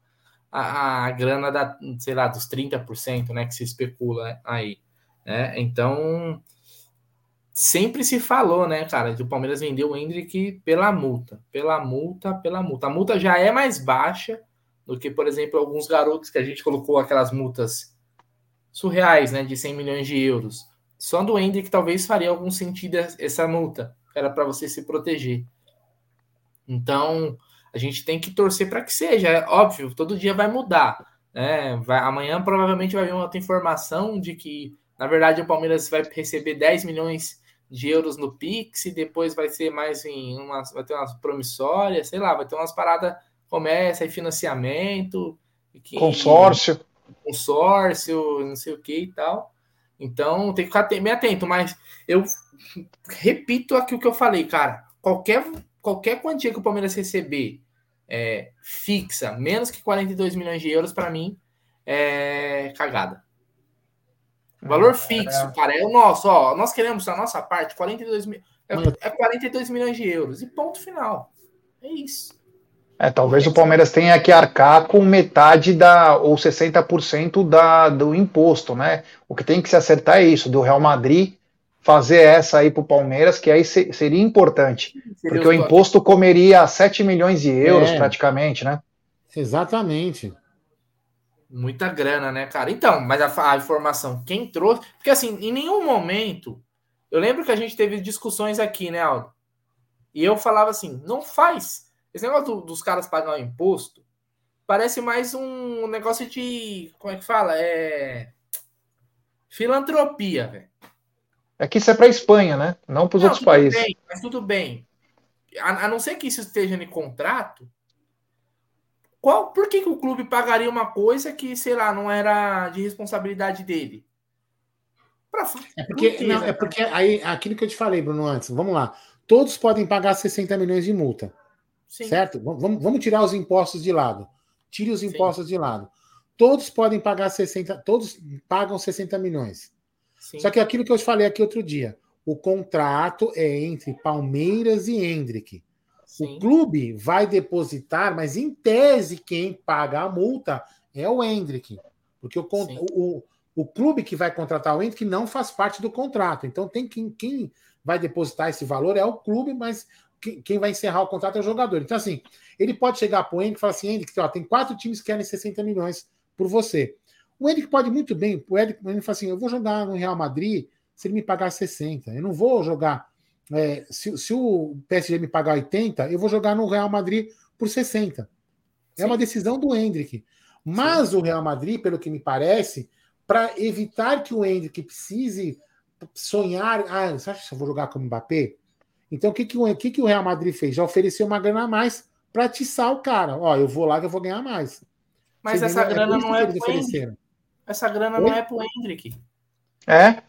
a, a, grana da, sei lá, dos 30%, né? Que se especula aí. Né? Então, sempre se falou, né, cara, que o Palmeiras vendeu o Hendrick pela multa. Pela multa, pela multa. A multa já é mais baixa do que, por exemplo, alguns garotos que a gente colocou aquelas multas surreais, né? De 100 milhões de euros. Só do Hendrick talvez faria algum sentido essa multa. Era para você se proteger. Então, a gente tem que torcer para que seja. É óbvio, todo dia vai mudar. Né? Vai, amanhã provavelmente vai vir outra informação de que, na verdade, o Palmeiras vai receber 10 milhões de euros no Pix, e depois vai ser mais em umas, vai ter umas promissórias, sei lá, vai ter umas paradas, começa e financiamento. Que, consórcio. Consórcio, não sei o que e tal. Então tem que ficar meio atento, mas eu repito aqui o que eu falei, cara. Qualquer, qualquer quantia que o Palmeiras receber é, fixa, menos que 42 milhões de euros, para mim, é cagada. Valor é. fixo, cara, é o nosso, ó. Nós queremos a nossa parte, 42 mil. É, é 42 milhões de euros. E ponto final. É isso. É, talvez o Palmeiras tenha que arcar com metade da ou 60% da, do imposto, né? O que tem que se acertar é isso, do Real Madrid fazer essa aí para o Palmeiras, que aí se, seria importante, seria porque o imposto comeria 7 milhões de euros é. praticamente, né? Exatamente. Muita grana, né, cara? Então, mas a, a, informação, quem trouxe. Porque assim, em nenhum momento. Eu lembro que a gente teve discussões aqui, né, Aldo? E eu falava assim: não faz. Esse negócio do, dos caras pagar o imposto parece mais um negócio de. Como é que fala? É. Filantropia, velho. É que isso é para Espanha, né? Não para os outros países. Bem, mas tudo bem. A, a, não ser que isso esteja em contrato, qual, por que, que o clube pagaria uma coisa que, sei lá, não era de responsabilidade dele? Pra, é porque, não, é porque aí, aquilo que eu te falei, Bruno, antes, vamos lá. Todos podem pagar 60 milhões de multa. Sim. Certo? Vamos, vamos tirar os impostos de lado. Tire os impostos Sim. de lado. Todos podem pagar 60, todos pagam 60 milhões. Sim. Só que aquilo que eu te falei aqui outro dia, o contrato é entre Palmeiras e Hendrick. O clube vai depositar, mas em tese quem paga a multa é o Hendrick. Porque o, o, o, clube que vai contratar o Hendrick não faz parte do contrato. Então tem quem, quem vai depositar esse valor é o clube, mas quem, quem vai encerrar o contrato é o jogador. Então, assim, ele pode chegar para o Hendrick e falar assim: Hendrick, ó, tem quatro times que querem 60 milhões por você. O Hendrick pode muito bem, o Hendrick, ele fala assim: eu vou jogar no Real Madrid se ele me pagar 60. Eu não vou jogar é, se, se, o PSG me pagar 80, eu vou jogar no Real Madrid por 60. É Sim. uma decisão do Hendrick. Mas Sim. o Real Madrid, pelo que me parece, para evitar que o Hendrick precise sonhar, ah, você acha que eu vou jogar como Mbappé? Então o que, que, o, que, que o Real Madrid fez? Já ofereceu uma grana a mais para atiçar o cara. Ó, eu vou lá que eu vou ganhar mais. Mas Você essa é grana é não é pro Hendrick. Essa grana Oi? não é pro Hendrick. É?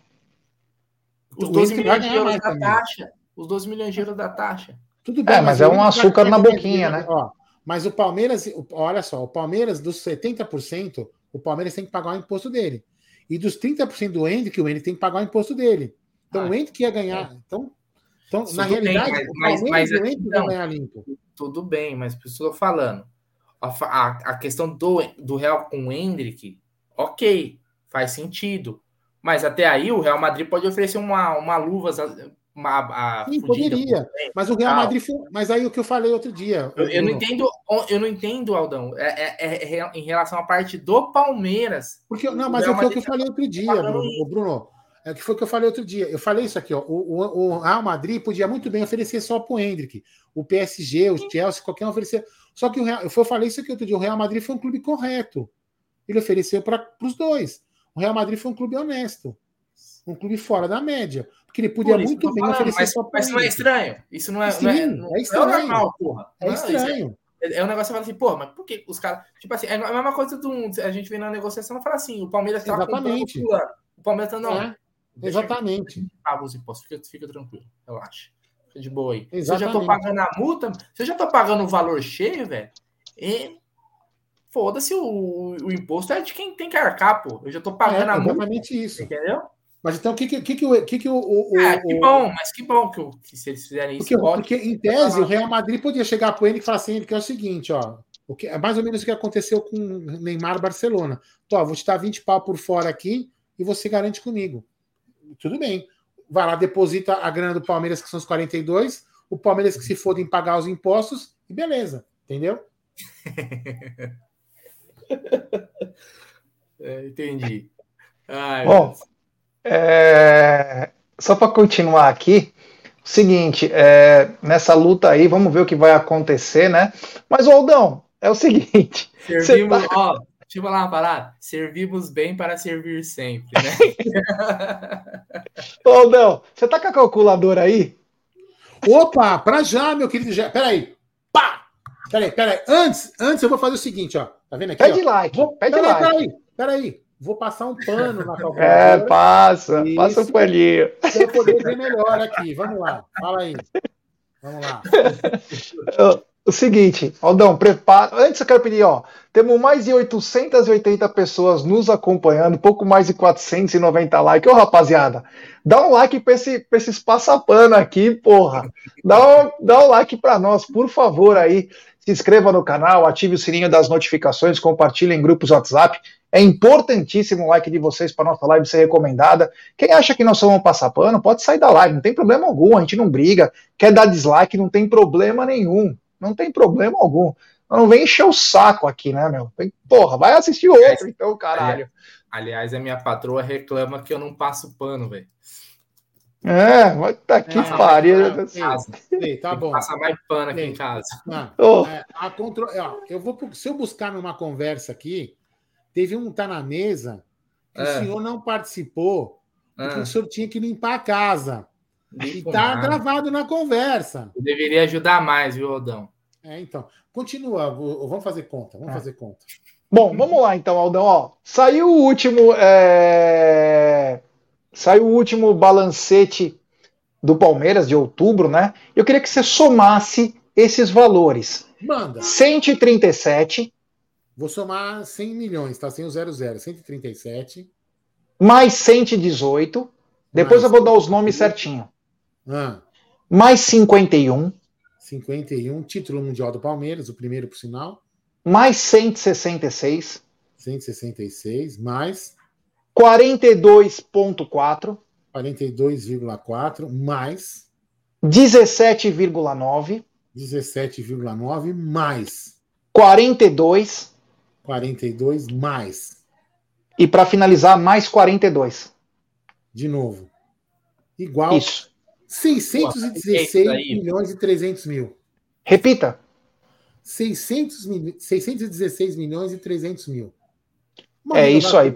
Os 12 milhões de euros da também. taxa. Os 12 milhões de euros da taxa. Tudo bem. É, mas, mas é um açúcar na boquinha, né? Ó, mas o Palmeiras, olha só, o Palmeiras, dos 70%, o Palmeiras tem que pagar o imposto dele. E dos 30% do Hendrick, o Hendrick tem que pagar o imposto dele. Então ah, o Hendrick ia ganhar. É. Então, então na realidade, bem, mas, o mas, mas, o Hendrick vão ganhar limpo. Tudo bem, mas por isso eu estou falando. A, a, a, questão do, do Real com o Hendrick, ok, faz sentido. Mas até aí o Real Madrid pode oferecer uma, uma luva. Uma, a Sim, poderia. Mas o Real Madrid foi. Mas aí o que eu falei outro dia. Eu, eu não entendo, eu não entendo, Aldão. É, é, é, em relação à parte do Palmeiras. Porque, não, mas é o que eu falei outro dia, Bruno. Bruno. É que foi o que eu falei outro dia. Eu falei isso aqui, ó. O, o, o Real Madrid podia muito bem oferecer só para o Hendrick. O PSG, o Chelsea, qualquer um oferecer. Só que o Real, eu falei isso aqui outro dia. O Real Madrid foi um clube correto. Ele ofereceu para os dois. O Real Madrid foi um clube honesto. Um clube fora da média. Porque ele podia muito bem falando, oferecer mas, só Mas não é estranho. Isso não é. Sim, não é, não é estranho. Não é normal, porra. É não, estranho. É, é, um negócio que fala assim, porra, mas por que os caras. Tipo assim, é a mesma coisa do. A gente vem na negociação e fala assim: o Palmeiras tá Exatamente. O Palmeiras tá. Não. É, exatamente. Ah, os impostos, fica, fica tranquilo, relaxa. Fica de boa aí. Exatamente. Se eu já tô pagando a multa, se eu já tô pagando o valor cheio, velho, e foda-se, o, o imposto é de quem tem que arcar, pô. Eu já tô pagando é, a multa. Exatamente isso. Entendeu? Mas então o que, que, que, que, o, que, que o, o, ah, que bom, mas que bom que, que se eles fizerem isso. Porque, pode, porque em tese, o Real Madrid podia chegar para ele e falar assim: que é o seguinte, ó. O que, é mais ou menos o que aconteceu com Neymar Barcelona. Tô, vou te dar 20 pau por fora aqui e você garante comigo. Tudo bem. Vai lá, deposita a grana do Palmeiras, que são os 42, o Palmeiras que se foda em pagar os impostos, e beleza. Entendeu? é, entendi. Ai, Bom, é... só para continuar aqui, o seguinte, é... nessa luta aí, vamos ver o que vai acontecer, né? Mas, Aldão, é o seguinte. Servimos, tá... ó, deixa eu falar uma parada. Servimos bem para servir sempre, né? Aldão, você tá com a calculadora aí? Opa, para já, meu querido. Peraí. Pá! Peraí, peraí. Antes, antes eu vou fazer o seguinte, ó. Tá vendo aqui? Pede ó? like. Vou... Pede peraí, like. Peraí, peraí. Vou passar um pano na calculadora. É, passa. Isso. Passa um paninho. Pra eu poder ver melhor aqui. Vamos lá. Fala aí. Vamos lá. O seguinte, Aldão, prepara. Antes eu quero pedir, ó, temos mais de 880 pessoas nos acompanhando, pouco mais de 490 likes. Ô, rapaziada, dá um like pra, esse, pra esses passapano aqui, porra. Dá um, dá um like pra nós, por favor, aí. Se inscreva no canal, ative o sininho das notificações, compartilhe em grupos WhatsApp. É importantíssimo o like de vocês para nossa live ser recomendada. Quem acha que nós somos passapano, pode sair da live, não tem problema algum, a gente não briga. Quer dar dislike, não tem problema nenhum. Não tem problema algum. Não vem encher o saco aqui, né, meu? Porra, vai assistir outro, então, caralho. Aliás, a minha patroa reclama que eu não passo pano, velho. É, vai tá que é, pariu. Tá bom. Passa mais pano aqui em casa. oh. é, a contro... eu vou, se eu buscar numa conversa aqui, teve um tá na mesa que é. o senhor não participou porque é. o senhor tinha que limpar a casa. e tá gravado na conversa. Eu deveria ajudar mais, viu, Aldão? É, então. Continua, vamos fazer conta, vamos é. fazer conta. Bom, vamos lá então, Aldão. Ó, saiu o último. É... Saiu o último balancete do Palmeiras de outubro, né? Eu queria que você somasse esses valores. Manda. 137. Vou somar 100 milhões, tá? Sem o 00. 137. Mais 118. Depois mais eu vou dar os nomes certinho. Ah. Mais 51. 51. Título mundial do Palmeiras, o primeiro por sinal. Mais 166. 166. Mais. 42,4. 42,4 mais 17,9. 17,9 mais 42. 42 mais. E para finalizar, mais 42. De novo. Igual. Isso. 616 Pô, milhões e 300 mil. Repita. 600, 616 milhões e 300 mil. Uma é isso aí.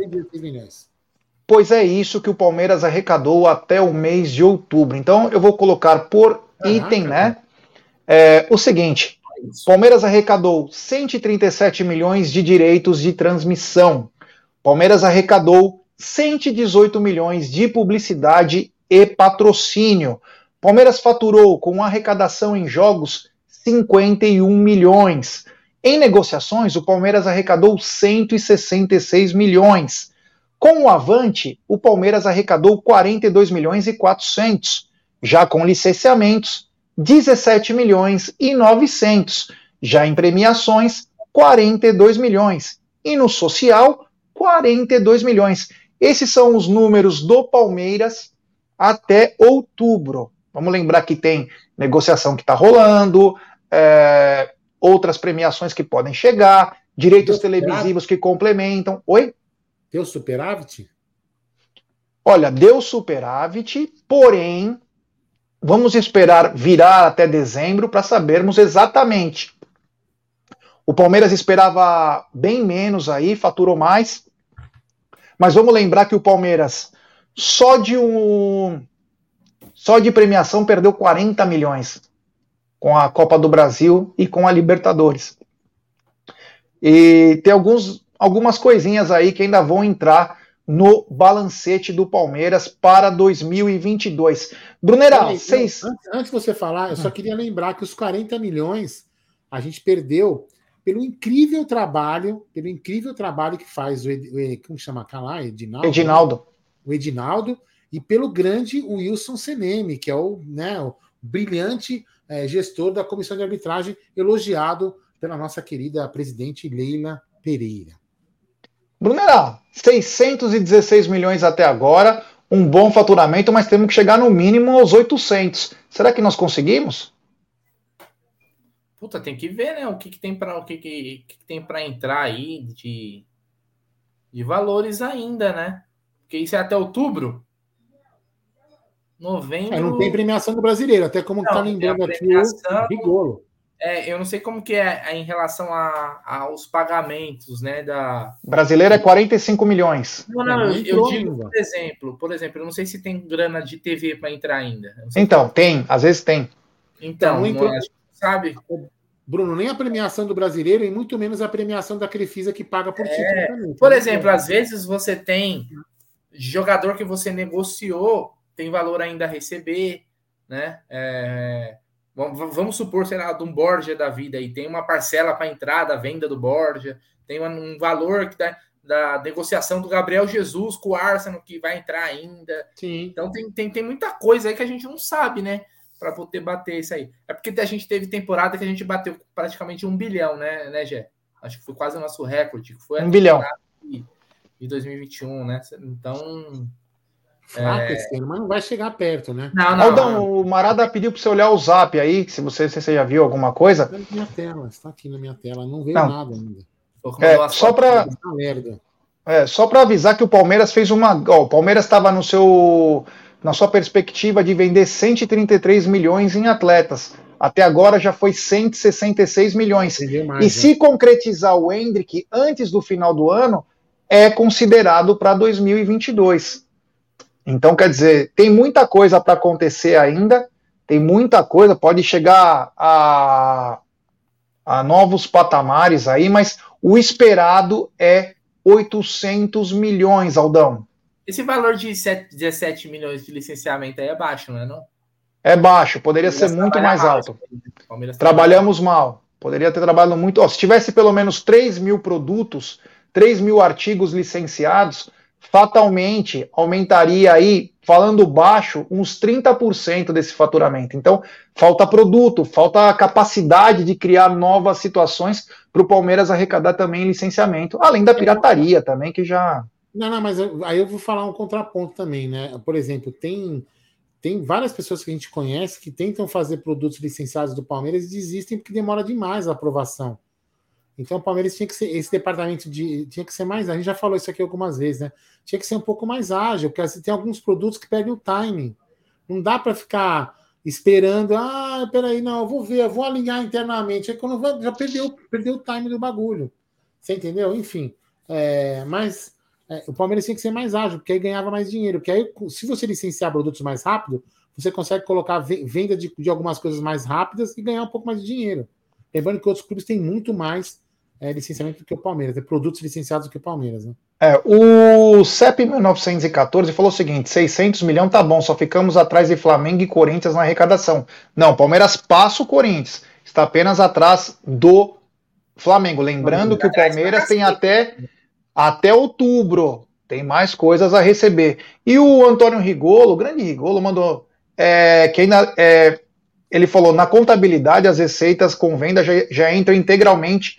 Pois é isso que o Palmeiras arrecadou até o mês de outubro. Então eu vou colocar por item, né? É, o seguinte: Palmeiras arrecadou 137 milhões de direitos de transmissão. Palmeiras arrecadou 118 milhões de publicidade e patrocínio. Palmeiras faturou com arrecadação em jogos 51 milhões. Em negociações, o Palmeiras arrecadou 166 milhões. Com o Avante, o Palmeiras arrecadou 42 milhões e 400. Já com licenciamentos, 17 milhões e 900. Já em premiações, 42 milhões. E no social, 42 milhões. Esses são os números do Palmeiras até outubro. Vamos lembrar que tem negociação que está rolando, é, outras premiações que podem chegar, direitos televisivos que complementam. Oi? Deu superávit? Olha, deu superávit, porém, vamos esperar virar até dezembro para sabermos exatamente. O Palmeiras esperava bem menos aí, faturou mais. Mas vamos lembrar que o Palmeiras só de um só de premiação perdeu 40 milhões com a Copa do Brasil e com a Libertadores. E tem alguns, algumas coisinhas aí que ainda vão entrar no balancete do Palmeiras para 2022. Brunerá, seis... Antes, antes de você falar, eu só queria lembrar que os 40 milhões a gente perdeu pelo incrível trabalho, pelo incrível trabalho que faz o, Ed, como chama lá, Edinaldo. Edinaldo. O Edinaldo e pelo grande Wilson Seneme, que é o, né, o brilhante é, gestor da comissão de arbitragem, elogiado pela nossa querida presidente Leila Pereira. Brunerá, 616 milhões até agora, um bom faturamento, mas temos que chegar no mínimo aos 800. Será que nós conseguimos? Puta, tem que ver, né? O que, que tem para o que, que, que tem para entrar aí de, de valores ainda, né? Porque isso é até outubro. Novembro. É, não tem premiação do brasileiro, até como está lembrando aqui o Rigolo. É, eu não sei como que é em relação a, aos pagamentos, né? Da... Brasileiro é 45 milhões. Não, não, eu, eu digo, por exemplo, por exemplo, eu não sei se tem grana de TV para entrar ainda. Então, tem, às vezes tem. Então, não, é, sabe? Bruno, nem a premiação do brasileiro e muito menos a premiação da Crefisa que paga por é, título também. Por exemplo, às vezes você tem jogador que você negociou tem valor ainda a receber, né? É, vamos supor, sei lá, de um Borja da vida aí, tem uma parcela para entrada, venda do Borja, tem um valor que da, da negociação do Gabriel Jesus com o Arsenal que vai entrar ainda. Sim. Então tem, tem, tem muita coisa aí que a gente não sabe, né? Para poder bater isso aí. É porque a gente teve temporada que a gente bateu praticamente um bilhão, né, né, Gé? Acho que foi quase o nosso recorde, que foi um bilhão de 2021, né? Então Fraco é... esse ano, mas não vai chegar perto, né? Não, não. Aldão, o Marada pediu para você olhar o zap aí, se você, se você já viu alguma coisa. Está na minha tela, está aqui na minha tela, não veio não. nada ainda. É, só para é, só para avisar que o Palmeiras fez uma. Ó, o Palmeiras estava no seu na sua perspectiva de vender 133 milhões em atletas. Até agora já foi 166 milhões. Mais, e se concretizar o Hendrick antes do final do ano, é considerado para 2022. Então, quer dizer, tem muita coisa para acontecer ainda, tem muita coisa, pode chegar a, a novos patamares aí, mas o esperado é 800 milhões, Aldão. Esse valor de 7, 17 milhões de licenciamento aí é baixo, não é não? É baixo, poderia ser muito mais alto. Trabalhamos mal. Poderia ter trabalhado muito. Se tivesse pelo menos 3 mil produtos, 3 mil artigos licenciados, fatalmente aumentaria aí, falando baixo, uns 30% desse faturamento. Então, falta produto, falta capacidade de criar novas situações para o Palmeiras arrecadar também licenciamento, além da pirataria também, que já não, não, mas eu, aí eu vou falar um contraponto também, né? Por exemplo, tem, tem várias pessoas que a gente conhece que tentam fazer produtos licenciados do Palmeiras e desistem porque demora demais a aprovação. Então o Palmeiras tinha que ser, esse departamento de, tinha que ser mais, a gente já falou isso aqui algumas vezes, né? Tinha que ser um pouco mais ágil, porque tem alguns produtos que perdem o timing. Não dá para ficar esperando, ah, peraí, não, eu vou ver, eu vou alinhar internamente. Aí quando já perdeu, perdeu o time do bagulho. Você entendeu? Enfim. É, mas é, o Palmeiras tinha que ser mais ágil, porque aí ganhava mais dinheiro. Porque aí, se você licenciar produtos mais rápido, você consegue colocar venda de, de algumas coisas mais rápidas e ganhar um pouco mais de dinheiro. Lembrando que outros clubes têm muito mais é, licenciamento do que o Palmeiras, tem produtos licenciados do que o Palmeiras. Né? É, o CEP 1914 falou o seguinte: 600 milhões tá bom, só ficamos atrás de Flamengo e Corinthians na arrecadação. Não, Palmeiras passa o Corinthians, está apenas atrás do Flamengo. Lembrando que o Palmeiras tem até até outubro. Tem mais coisas a receber. E o Antônio Rigolo, o grande Rigolo, mandou é, que ainda. É, ele falou: na contabilidade, as receitas com venda já, já entram integralmente,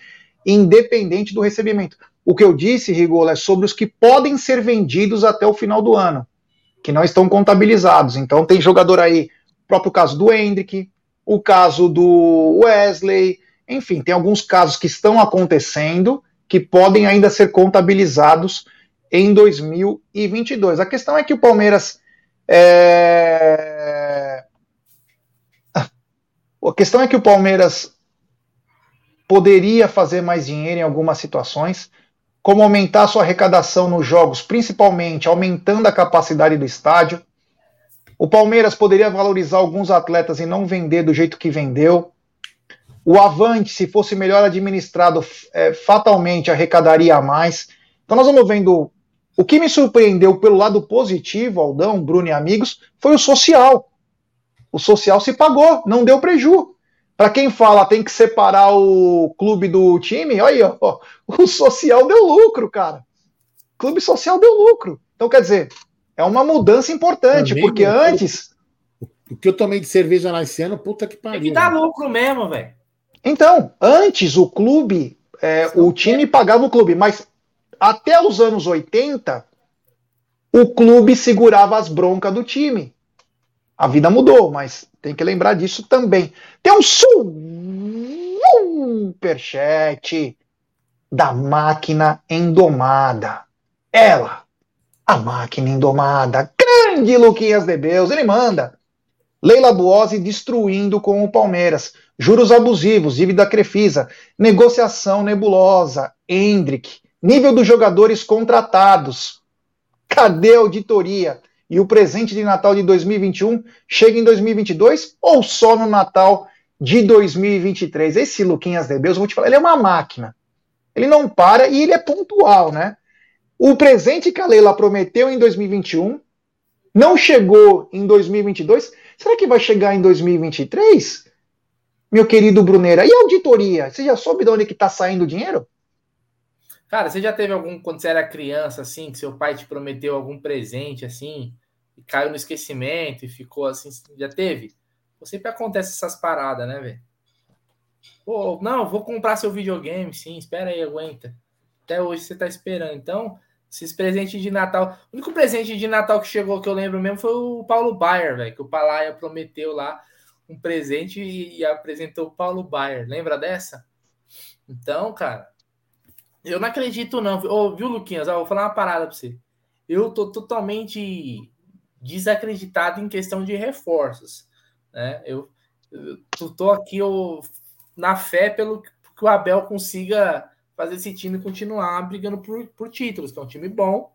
independente do recebimento. O que eu disse, Rigolo, é sobre os que podem ser vendidos até o final do ano, que não estão contabilizados. Então, tem jogador aí, o próprio caso do Hendrick, o caso do Wesley, enfim, tem alguns casos que estão acontecendo que podem ainda ser contabilizados em 2022. A questão é que o Palmeiras. É... A questão é que o Palmeiras poderia fazer mais dinheiro em algumas situações, como aumentar sua arrecadação nos jogos, principalmente aumentando a capacidade do estádio. O Palmeiras poderia valorizar alguns atletas e não vender do jeito que vendeu. O Avante, se fosse melhor administrado, é, fatalmente arrecadaria mais. Então nós vamos vendo. O que me surpreendeu pelo lado positivo, Aldão, Bruno e amigos, foi o social. O social se pagou, não deu preju. Para quem fala tem que separar o clube do time, olha aí, ó, o social deu lucro, cara. O clube social deu lucro. Então, quer dizer, é uma mudança importante, Também, porque antes. O que eu tomei de cerveja lá esse ano, puta que pariu. Tem que dar lucro mesmo, velho. Então, antes o clube, é, o time pagava o clube, mas até os anos 80, o clube segurava as broncas do time. A vida mudou, mas tem que lembrar disso também. Tem um superchat da máquina endomada. Ela, a máquina endomada. Grande Luquinhas de Beus, ele manda. Leila Buozzi destruindo com o Palmeiras. Juros abusivos, dívida Crefisa, negociação nebulosa, Hendrick, nível dos jogadores contratados. Cadê a auditoria? E o presente de Natal de 2021 chega em 2022 ou só no Natal de 2023? Esse Luquinhas de Deus, eu vou te falar, ele é uma máquina. Ele não para e ele é pontual, né? O presente que a Leila prometeu em 2021 não chegou em 2022. Será que vai chegar em 2023? meu querido Brunera. E auditoria? Você já soube de onde que está saindo o dinheiro? Cara, você já teve algum, quando você era criança, assim, que seu pai te prometeu algum presente, assim, e caiu no esquecimento e ficou assim, já teve? Sempre acontece essas paradas, né, velho? Pô, não, vou comprar seu videogame, sim, espera aí, aguenta. Até hoje você tá esperando. Então, Esses presentes de Natal. O único presente de Natal que chegou que eu lembro mesmo foi o Paulo Baier, velho. Que o Palaia prometeu lá um presente e, e apresentou o Paulo Baier. Lembra dessa? Então, cara, eu não acredito, não. Ô, viu, Luquinhas? Ó, vou falar uma parada pra você. Eu tô totalmente desacreditado em questão de reforços. Né? Eu, eu tô aqui eu, na fé pelo que o Abel consiga fazer esse time continuar brigando por, por títulos, que é um time bom,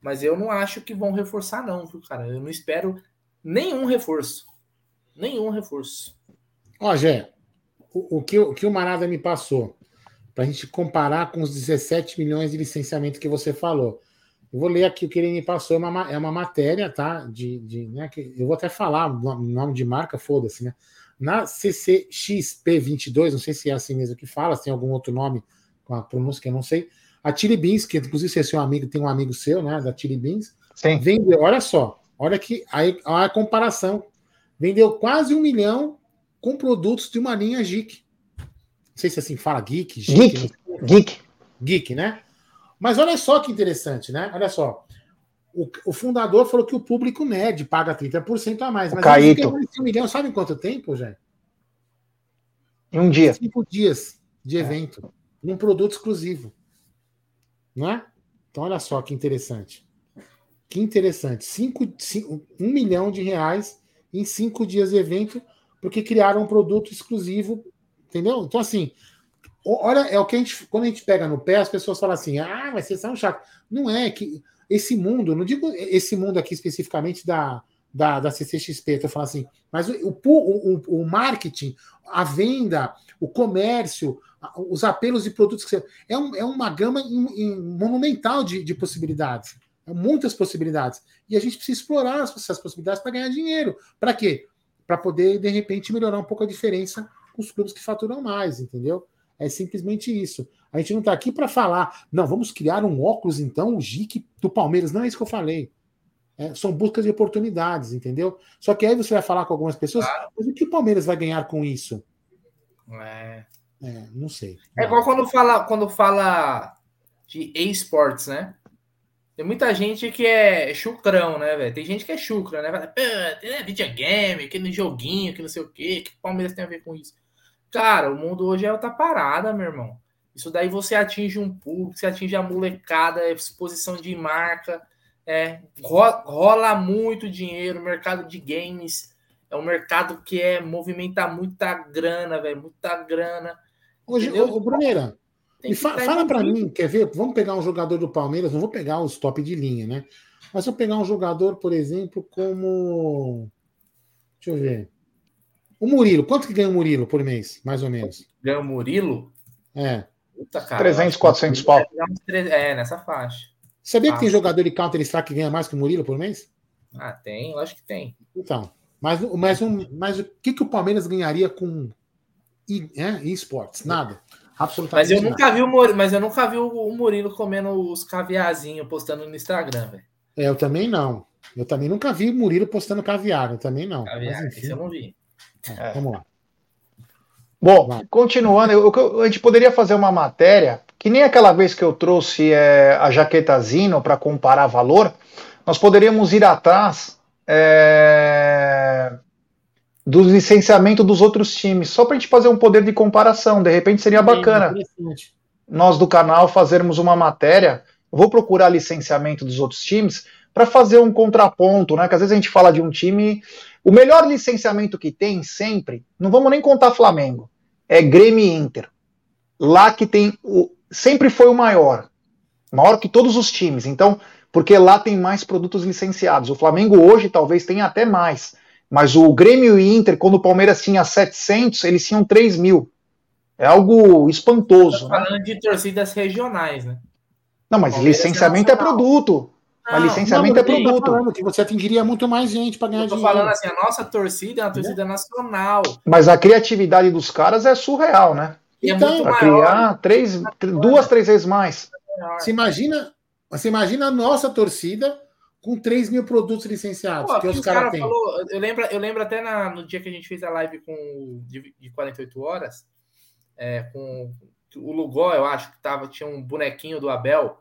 mas eu não acho que vão reforçar, não, viu, cara? Eu não espero nenhum reforço. Nenhum reforço. Ó, Gé, o, o, que, o que o Marada me passou, para a gente comparar com os 17 milhões de licenciamento que você falou. Eu vou ler aqui o que ele me passou, é uma, é uma matéria, tá? De, de, né, que eu vou até falar o nome de marca, foda-se, né? Na CCXP22, não sei se é assim mesmo que fala, se tem algum outro nome com a pronúncia que eu não sei. A Chili Beans, que inclusive você é seu amigo, tem um amigo seu, né? Da Chili Beans. Sim. Vendeu, olha só, olha que aí a comparação. Vendeu quase um milhão com produtos de uma linha geek. Não sei se assim fala geek. Geek. Geek. Geek, né? Mas olha só que interessante, né? Olha só. O, o fundador falou que o público nerd paga 30% a mais. Mas Caíto. um milhão, sabe em quanto tempo, já? Em um dia. Cinco dias de é. evento num produto exclusivo. Não é? Então, olha só que interessante. Que interessante. Cinco, cinco, um milhão de reais em cinco dias de evento, porque criaram um produto exclusivo. Entendeu? Então, assim, olha, é o que a gente. Quando a gente pega no pé, as pessoas falam assim: ah, mas vocês são chato. Não é que esse mundo, não digo esse mundo aqui especificamente da, da, da CCXP, eu falo assim, mas o, o, o, o marketing, a venda, o comércio, os apelos de produtos que você. É, um, é uma gama in, in, monumental de, de possibilidades. É muitas possibilidades. E a gente precisa explorar essas possibilidades para ganhar dinheiro. Para quê? Para poder, de repente, melhorar um pouco a diferença os clubes que faturam mais, entendeu? É simplesmente isso. A gente não está aqui para falar, não, vamos criar um óculos, então, o GIC do Palmeiras. Não é isso que eu falei. É, são buscas de oportunidades, entendeu? Só que aí você vai falar com algumas pessoas, claro. mas o que o Palmeiras vai ganhar com isso? É. É, não sei. É igual quando fala, quando fala de esportes, né? Tem muita gente que é chucrão, né, velho? Tem gente que é chucra, né? Fala, videogame, aquele joguinho, que não sei o quê, que o Palmeiras tem a ver com isso. Cara, o mundo hoje é outra parada, meu irmão. Isso daí você atinge um público, você atinge a molecada, exposição de marca, é, rola muito dinheiro, mercado de games é um mercado que é movimenta muita grana, velho, muita grana. Hoje, ô, Bruneira, fa fala para mim, quer ver? Vamos pegar um jogador do Palmeiras, não vou pegar os top de linha, né? Mas vou pegar um jogador, por exemplo, como. Deixa eu ver. O Murilo, quanto que ganha o Murilo por mês, mais ou menos? Ganha o Murilo? É. Puta, cara, 300, 400 pau. É, nessa faixa. Sabia que tem jogador de Counter-Strike que ganha mais que o Murilo por mês? Ah, tem, eu acho que tem. Então, mas, mas, um, mas o que, que o Palmeiras ganharia com é, esportes? Nada. Absolutamente mas eu nada. nunca vi o Murilo, mas eu nunca vi o Murilo comendo os caviarzinhos postando no Instagram, velho. É, eu também não. Eu também nunca vi o Murilo postando caviar, eu também não. Caviar, mas, eu não vi. É. Vamos lá. Bom, Vai. continuando, eu, a gente poderia fazer uma matéria que nem aquela vez que eu trouxe é, a jaqueta Zino para comparar valor, nós poderíamos ir atrás é, do licenciamento dos outros times, só para a gente fazer um poder de comparação. De repente seria bacana nós do canal fazermos uma matéria. Vou procurar licenciamento dos outros times para fazer um contraponto, né? Que às vezes a gente fala de um time. O melhor licenciamento que tem sempre, não vamos nem contar Flamengo, é Grêmio Inter. Lá que tem o, sempre foi o maior, maior que todos os times. Então, porque lá tem mais produtos licenciados. O Flamengo hoje talvez tenha até mais. Mas o Grêmio e Inter, quando o Palmeiras tinha 700, eles tinham 3 mil. É algo espantoso. Né? falando de torcidas regionais, né? Não, mas licenciamento é, é produto. Não, mas licenciamento não, é produto. Falando que você atingiria muito mais gente para ganhar dinheiro. Eu tô falando assim, a nossa torcida é uma torcida é. nacional. Mas a criatividade dos caras é surreal, né? E é então, para criar três, duas, três vezes mais. Você imagina, você imagina a nossa torcida com 3 mil produtos licenciados Pô, que os caras cara têm. Eu lembro, eu lembro até na, no dia que a gente fez a live com, de, de 48 horas, é, com o Lugó, eu acho que tava, tinha um bonequinho do Abel,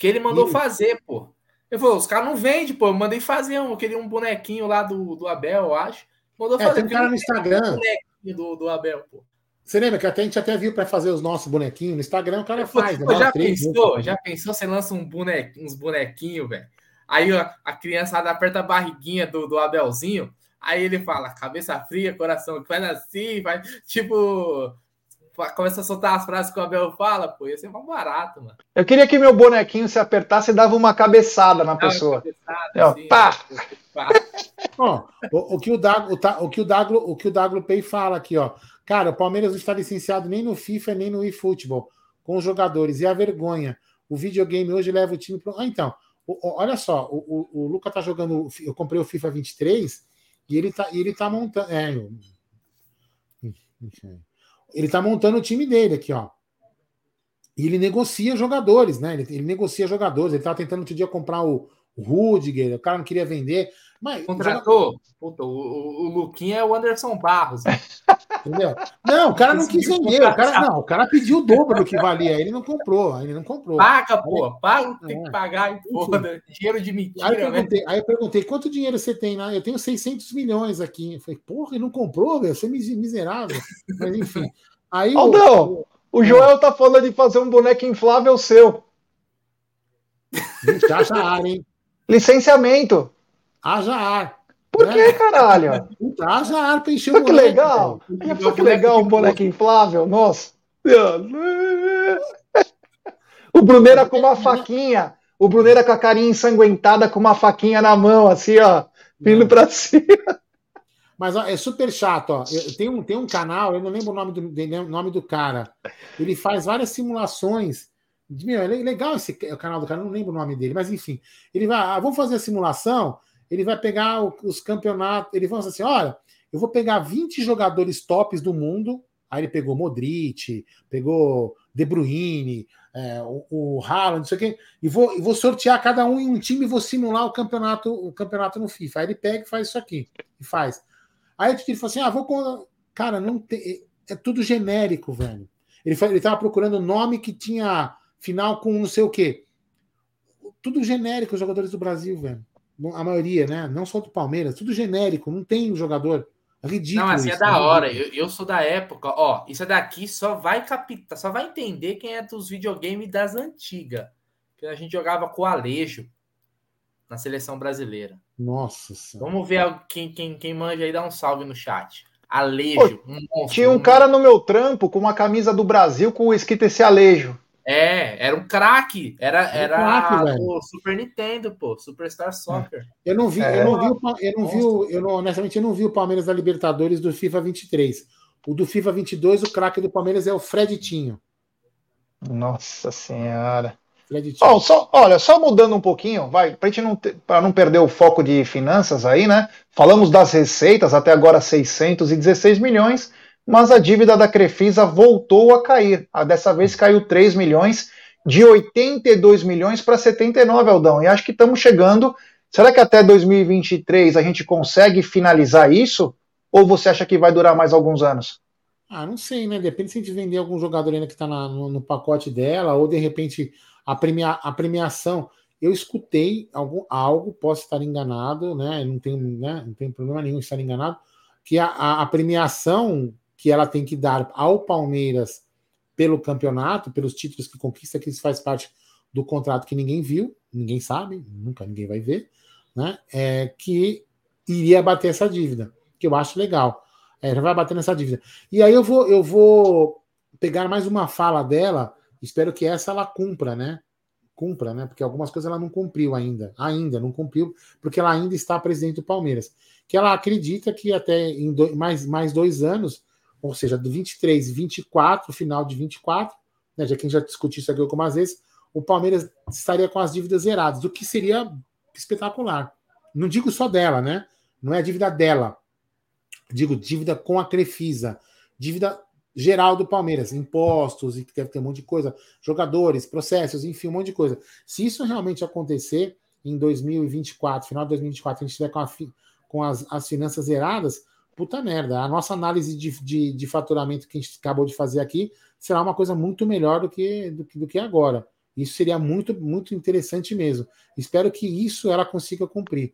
que ele mandou e... fazer, pô. Ele falou, os caras não vendem, pô. Eu mandei fazer um, queria um bonequinho lá do, do Abel, eu acho. Mandou é, fazer. Tem um cara no Instagram. Um do, do Abel, pô. Você lembra que até a gente até viu para fazer os nossos bonequinhos no Instagram, o cara faz. Pô, já pensou? Já pensou? Você lança um bonequinho, uns bonequinhos, velho. Aí a, a criançada aperta a barriguinha do, do Abelzinho. Aí ele fala, cabeça fria, coração que faz assim, vai tipo. Começa a soltar as frases que o Abel fala, pô, ia ser mais barato, mano. Eu queria que meu bonequinho se apertasse e dava uma cabeçada na pessoa. Cabeçada, assim, pá! ó, o, o, que o Daglo, o, que o Daglo, o que o Daglo Pay fala aqui, ó. Cara, o Palmeiras não está licenciado nem no FIFA nem no eFootball com os jogadores. E a vergonha. O videogame hoje leva o time para. Ah, então, olha só, o, o, o Luca tá jogando. Eu comprei o FIFA 23 e ele tá, ele tá montando. É, ele tá montando o time dele aqui, ó. E ele negocia jogadores, né? Ele, ele negocia jogadores. Ele tava tentando outro dia comprar o Rudiger, o cara não queria vender. Mas, Contratou? Puta, o, o, o Luquinha é o Anderson Barros. Né? Entendeu? Não, o cara não quis vender. O cara, não, o cara pediu o dobro do que valia. Ele não comprou. Ele não comprou. Paga, pô. Paga o que tem que é. pagar. Porra, dinheiro de mentira. Aí eu, né? perguntei, né? aí eu perguntei: quanto dinheiro você tem? Né? Eu tenho 600 milhões aqui. Eu falei, porra, ele não comprou, velho. Você é miserável. Mas enfim. Aí, Aldão, o, o Joel tá falando de fazer um boneco inflável seu. Gente, acha ar, hein? Licenciamento. Haja ar. Por né? que, caralho? Haja ar pra encher o Que legal. Olha que legal um boneco inflável. Nossa. O Bruneira com uma faquinha. O Bruneira com a carinha ensanguentada, com uma faquinha na mão, assim, ó, vindo pra cima. Mas ó, é super chato, ó. Eu, tem, um, tem um canal, eu não lembro o nome do, nome do cara. Ele faz várias simulações. Meu, é legal esse o canal do cara, não lembro o nome dele, mas enfim. Ele vai, ah, vamos fazer a simulação ele vai pegar os campeonatos, ele vai assim: olha, eu vou pegar 20 jogadores tops do mundo. Aí ele pegou Modric, pegou De Bruyne, é, o, o Haaland, não sei o quê, e vou, e vou sortear cada um em um time e vou simular o campeonato, o campeonato no FIFA. Aí ele pega e faz isso aqui, e faz. Aí ele falou assim: ah, vou. Cara, não tem. É tudo genérico, velho. Ele, ele tava procurando nome que tinha final com não sei o quê. Tudo genérico, os jogadores do Brasil, velho a maioria, né? Não só do Palmeiras, tudo genérico, não tem um jogador ridículo. Não, assim é da né? hora. Eu, eu, sou da época, ó, isso daqui só vai captar, só vai entender quem é dos videogames das antigas. Que a gente jogava com o Alejo na seleção brasileira. Nossa senhora. Vamos ver quem, quem, quem manja aí, dá um salve no chat. Alejo. um monstro, tinha um, um cara no meu trampo com uma camisa do Brasil com escrito esse Alejo. É, era um craque. Era, era, era o Super Nintendo, pô, Superstar Soccer. Eu não vi, é. eu não vi, eu não vi, eu não, honestamente eu não vi o Palmeiras da Libertadores do FIFA 23. O do FIFA 22, o craque do Palmeiras é o Fred Tinho. Nossa senhora. Oh, só, olha, só mudando um pouquinho, vai, para gente não para não perder o foco de finanças aí, né? Falamos das receitas até agora 616 milhões mas a dívida da Crefisa voltou a cair. A dessa vez caiu 3 milhões, de 82 milhões para 79, Aldão. E acho que estamos chegando. Será que até 2023 a gente consegue finalizar isso? Ou você acha que vai durar mais alguns anos? Ah, não sei, né? Depende se a gente vender algum jogador ainda que está no, no, pacote dela, ou de repente a, premia, a premiação. Eu escutei algo, posso estar enganado, né? Não tem, né? não tem problema nenhum estar enganado, que a, a, a premiação que ela tem que dar ao Palmeiras pelo campeonato, pelos títulos que conquista, que isso faz parte do contrato que ninguém viu, ninguém sabe, nunca ninguém vai ver, né? É, que iria bater essa dívida, que eu acho legal. É, já vai bater nessa dívida. E aí eu vou, eu vou pegar mais uma fala dela, espero que essa ela cumpra, né? Cumpra, né? Porque algumas coisas ela não cumpriu ainda, ainda não cumpriu, porque ela ainda está presidente do Palmeiras. Que ela acredita que até em dois, mais, mais dois anos ou seja, do 23 e 24, final de 24, né, já que a gente já discutiu isso aqui algumas vezes, o Palmeiras estaria com as dívidas zeradas, o que seria espetacular. Não digo só dela, né? Não é a dívida dela. Digo dívida com a Crefisa, dívida geral do Palmeiras, impostos e que deve ter um monte de coisa, jogadores, processos, enfim, um monte de coisa. Se isso realmente acontecer em 2024, final de 2024, a gente estiver com, a, com as, as finanças zeradas, puta merda. A nossa análise de, de, de, faturamento que a gente acabou de fazer aqui será uma coisa muito melhor do que, do do que agora. Isso seria muito, muito interessante mesmo. Espero que isso ela consiga cumprir.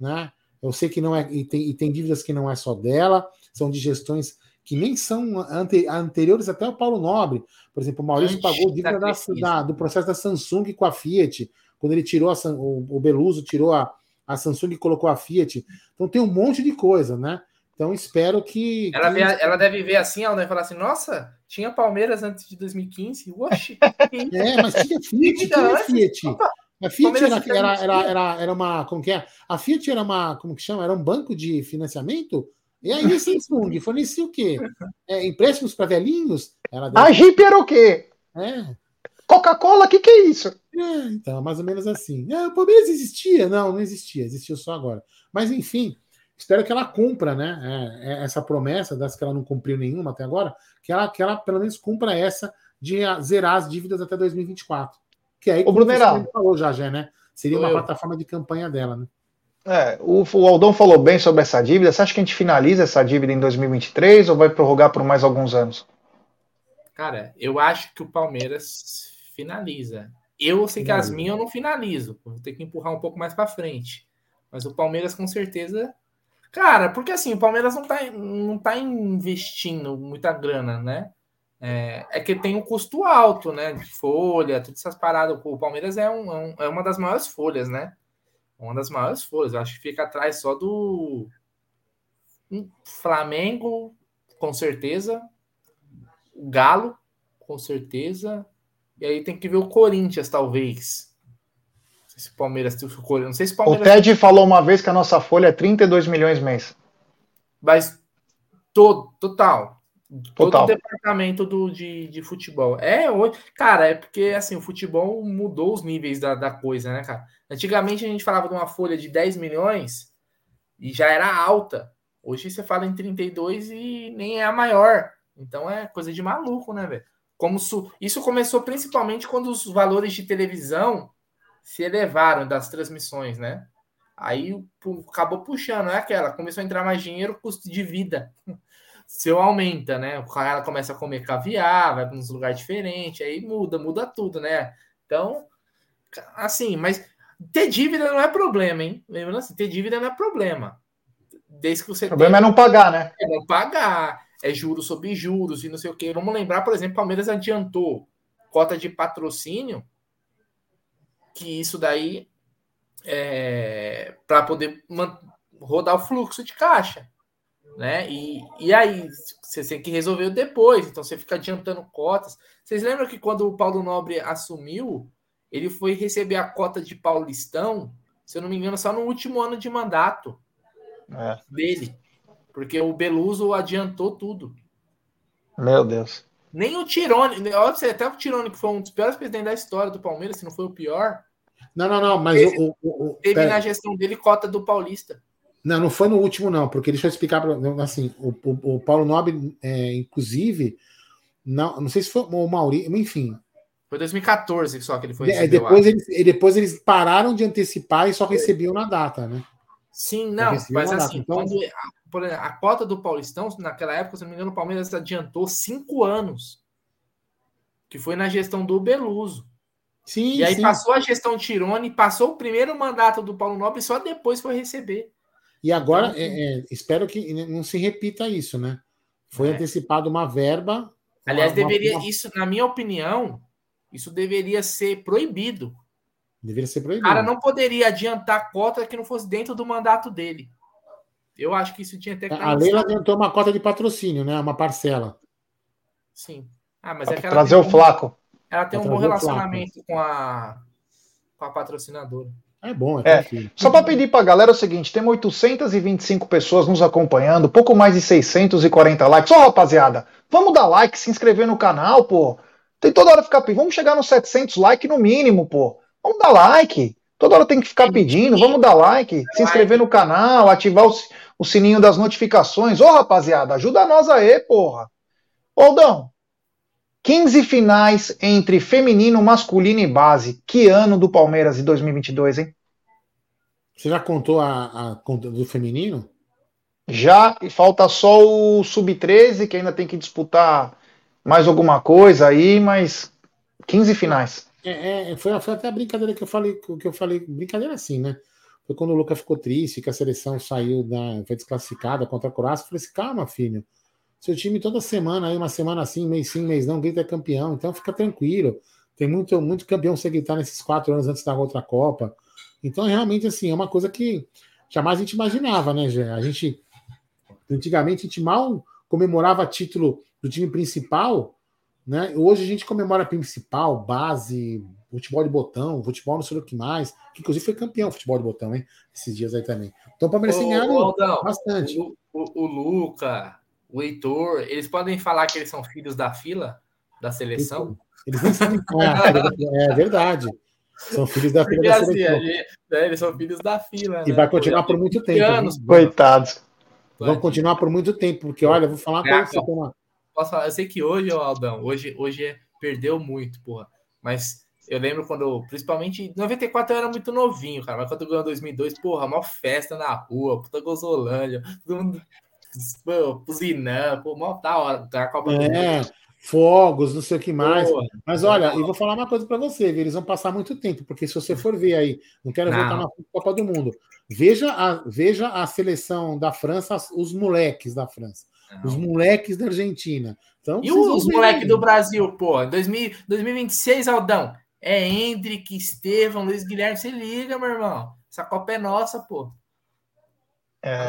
Né? Eu sei que não é, e tem, e tem dívidas que não é só dela, são de gestões que nem são ante, anteriores até o Paulo Nobre. Por exemplo, o Maurício Antes pagou dívida da, da, do processo da Samsung com a Fiat, quando ele tirou a, o, o Beluso tirou a, a Samsung e colocou a Fiat. Então tem um monte de coisa, né? Então espero que. Ela, que... Vê, ela deve ver assim, ela deve falar assim: nossa, tinha Palmeiras antes de 2015. Oxi! é, mas tinha Fiat, tinha Fiat. Opa, a Fiat era, era, era, era, era uma. Como que é? A Fiat era uma. Como que chama? Era um banco de financiamento? E aí, Samsung, fornecia o quê? É, empréstimos para velhinhos? Ela deve... A Jeep era o quê? É. Coca-Cola, o que, que é isso? É, então, mais ou menos assim. É, o Palmeiras existia? Não, não existia, existiu só agora. Mas, enfim, espero que ela cumpra, né? É, é essa promessa, das que ela não cumpriu nenhuma até agora, que ela, que ela pelo menos cumpra essa de zerar as dívidas até 2024. Que aí, como você falou já, já, né? Seria uma eu. plataforma de campanha dela, né? É, o, o Aldão falou bem sobre essa dívida. Você acha que a gente finaliza essa dívida em 2023 ou vai prorrogar por mais alguns anos? Cara, eu acho que o Palmeiras finaliza. Eu sei que as minhas eu não finalizo. Vou ter que empurrar um pouco mais para frente. Mas o Palmeiras com certeza. Cara, porque assim, o Palmeiras não tá, não tá investindo muita grana, né? É, é, que tem um custo alto, né? De folha, todas essas paradas. O Palmeiras é, um, é, é uma das maiores folhas, né? Uma das maiores folhas. Eu acho que fica atrás só do Flamengo, com certeza. O Galo, com certeza. E aí tem que ver o Corinthians, talvez. Se o Palmeiras. Não sei se o Palmeiras. O Ted falou uma vez que a nossa folha é 32 milhões mês. Mas todo, total. Total. Todo o departamento do, de, de futebol. É, hoje, cara, é porque assim, o futebol mudou os níveis da, da coisa, né, cara? Antigamente a gente falava de uma folha de 10 milhões e já era alta. Hoje você fala em 32 e nem é a maior. Então é coisa de maluco, né, velho? Como. Isso começou principalmente quando os valores de televisão se elevaram das transmissões, né? Aí acabou puxando, é aquela, começou a entrar mais dinheiro, custo de vida seu aumenta, né? O cara começa a comer caviar, vai para uns lugares diferentes, aí muda, muda tudo, né? Então, assim, mas ter dívida não é problema, hein? Lembrando assim, ter dívida não é problema. Desde que você. O problema tem... é não pagar, né? É não pagar, é juros sobre juros e não sei o quê. Vamos lembrar, por exemplo, Palmeiras adiantou cota de patrocínio, que isso daí é para poder rodar o fluxo de caixa né? E, e aí você tem que resolver depois, então você fica adiantando cotas. Vocês lembram que quando o Paulo Nobre assumiu, ele foi receber a cota de Paulistão, se eu não me engano, só no último ano de mandato é. dele, porque o Beluso adiantou tudo. Meu Deus. Nem o Tirone, olha até o Tirone, que foi um dos piores presidentes da história do Palmeiras, se não foi o pior. Não, não, não, mas teve, o, o, o, teve na gestão dele cota do Paulista. Não, não foi no último, não, porque deixa eu explicar para assim, o, o, o, Paulo Nobre, é, inclusive, não, não sei se foi o Maurício, enfim. Foi 2014 só que ele foi. É, depois, eles, depois eles pararam de antecipar e só recebiam na data, né? Sim, não, mas assim, então... quando, a, exemplo, a cota do Paulistão, naquela época, se não me engano, o Palmeiras adiantou cinco anos, que foi na gestão do Beluso. Sim, e aí sim. passou a gestão Tirone, passou o primeiro mandato do Paulo Nobre, só depois foi receber. E agora, então, é, é, espero que não se repita isso, né? Foi é. antecipado uma verba. Aliás, uma, deveria, uma... isso, na minha opinião, isso deveria ser proibido. Deveria ser proibido. O cara não poderia adiantar cota que não fosse dentro do mandato dele. Eu acho que isso tinha até que. A Leila adiantou uma cota de patrocínio, né? Uma parcela. Sim. Ah, mas é que ela trazer o flaco. Ela tem um bom relacionamento com a, com a patrocinadora. É bom, é, é Só para pedir para a galera é o seguinte: temos 825 pessoas nos acompanhando, pouco mais de 640 likes. Ô, oh, rapaziada, vamos dar like, se inscrever no canal, pô. Tem toda hora ficar pedindo. Vamos chegar nos 700 likes no mínimo, pô. Vamos dar like. Toda hora tem que ficar pedindo. Vamos dar like, se inscrever no canal, ativar o, o sininho das notificações. Ô, rapaziada, ajuda nós aí, porra. Aldão, 15 finais entre feminino, masculino e base. Que ano do Palmeiras de 2022, hein? Você já contou a, a do feminino? Já, e falta só o sub-13, que ainda tem que disputar mais alguma coisa aí, mas 15 finais. É, é, foi, foi, até a brincadeira que eu falei, que eu falei, brincadeira assim, né? Foi quando o Lucas ficou triste, que a seleção saiu da. foi desclassificada contra a Croácia. Eu falei assim, calma, filho. Seu time toda semana, aí, uma semana assim, mês sim, mês não, grita é campeão. Então fica tranquilo. Tem muito, muito campeão você gritar nesses quatro anos antes da outra Copa. Então, realmente, assim, é uma coisa que jamais a gente imaginava, né, Gê? A gente. Antigamente a gente mal comemorava título do time principal, né? Hoje a gente comemora principal, base, futebol de botão, futebol não sei o que mais, que inclusive foi campeão futebol de botão, hein? Esses dias aí também. Então o Palmeiras tem ganhado bastante. O, o, o, Luca, o Heitor, eles podem falar que eles são filhos da fila da seleção? Eles nem sabem. é, é verdade. São filhos da fila da assim, seleção. Gente, né, eles são filhos da fila. E né? vai continuar por muito tempo. Anos, Coitados. Vão continuar por muito tempo, porque olha, vou falar uma coisa. Uma... Posso falar? Eu sei que hoje, Aldão, hoje, hoje é, perdeu muito, porra. Mas eu lembro quando, principalmente, 94 eu era muito novinho, cara. Mas quando ganhou 2002, porra, maior festa na rua, puta gozolândia, todo mundo buzinando, pô, mó da hora. A Copa é, do fogos, não sei o que mais. Pô, Mas olha, eu vou falar uma coisa para você, eles vão passar muito tempo, porque se você for ver aí, não quero não. voltar na Copa do Mundo, veja a, veja a seleção da França, os moleques da França. Não. Os moleques da Argentina. Então, e os moleques do Brasil, pô? 2000, 2026, Aldão. É Hendrick, Estevão, Luiz Guilherme. Se liga, meu irmão. Essa Copa é nossa, pô. É...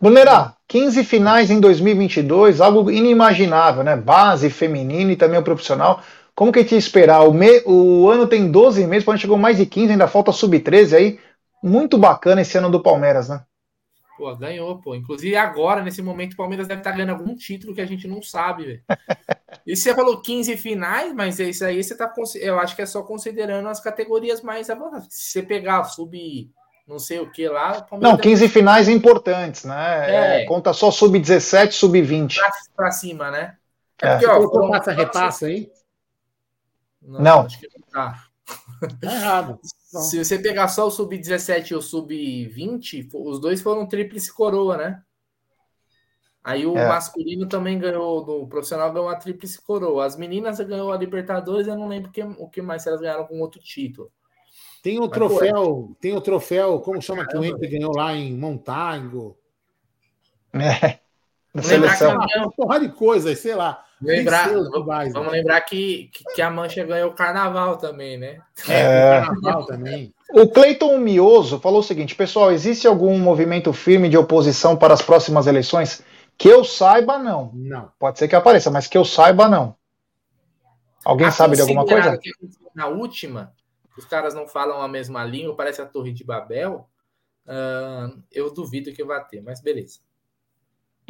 Bonerá, 15 finais em 2022, algo inimaginável, né? Base feminina e também o profissional. Como que a gente ia esperar? O, me... o ano tem 12 meses, quando chegou mais de 15, ainda falta sub-13 aí. Muito bacana esse ano do Palmeiras, né? Pô, ganhou, pô. Inclusive agora, nesse momento, o Palmeiras deve estar ganhando algum título que a gente não sabe, velho. E você falou 15 finais, mas é isso aí você tá. Eu acho que é só considerando as categorias mais avançadas. Se você pegar sub não sei o que lá. Não, 15 deve... finais importantes, né? É. É, conta só sub-17, sub-20. Pra, pra, cima, né? É, é. porque, ó, passa repassa aí? Não. não. Acho que não tá. Tá errado. Se você pegar só o sub-17 e o sub-20, os dois foram tríplice coroa, né? Aí o é. masculino também ganhou, do profissional ganhou a tríplice coroa. As meninas ganhou a Libertadores, eu não lembro que, o que mais elas ganharam com outro título. Tem o Mas, troféu, pô, tem o troféu, como chama caramba. que o Henrique ganhou lá em Montago? É. Da seleção. Uma porra de coisas, sei lá. Lembrar, vamos, vamos lembrar que, que, a Mancha ganhou o carnaval também, né? É, o carnaval também. O Cleiton Mioso falou o seguinte: pessoal, existe algum movimento firme de oposição para as próximas eleições? Que eu saiba, não. Não. Pode ser que apareça, mas que eu saiba, não. Alguém a sabe de alguma coisa? na última, os caras não falam a mesma língua, parece a Torre de Babel. Uh, eu duvido que vai ter, mas beleza.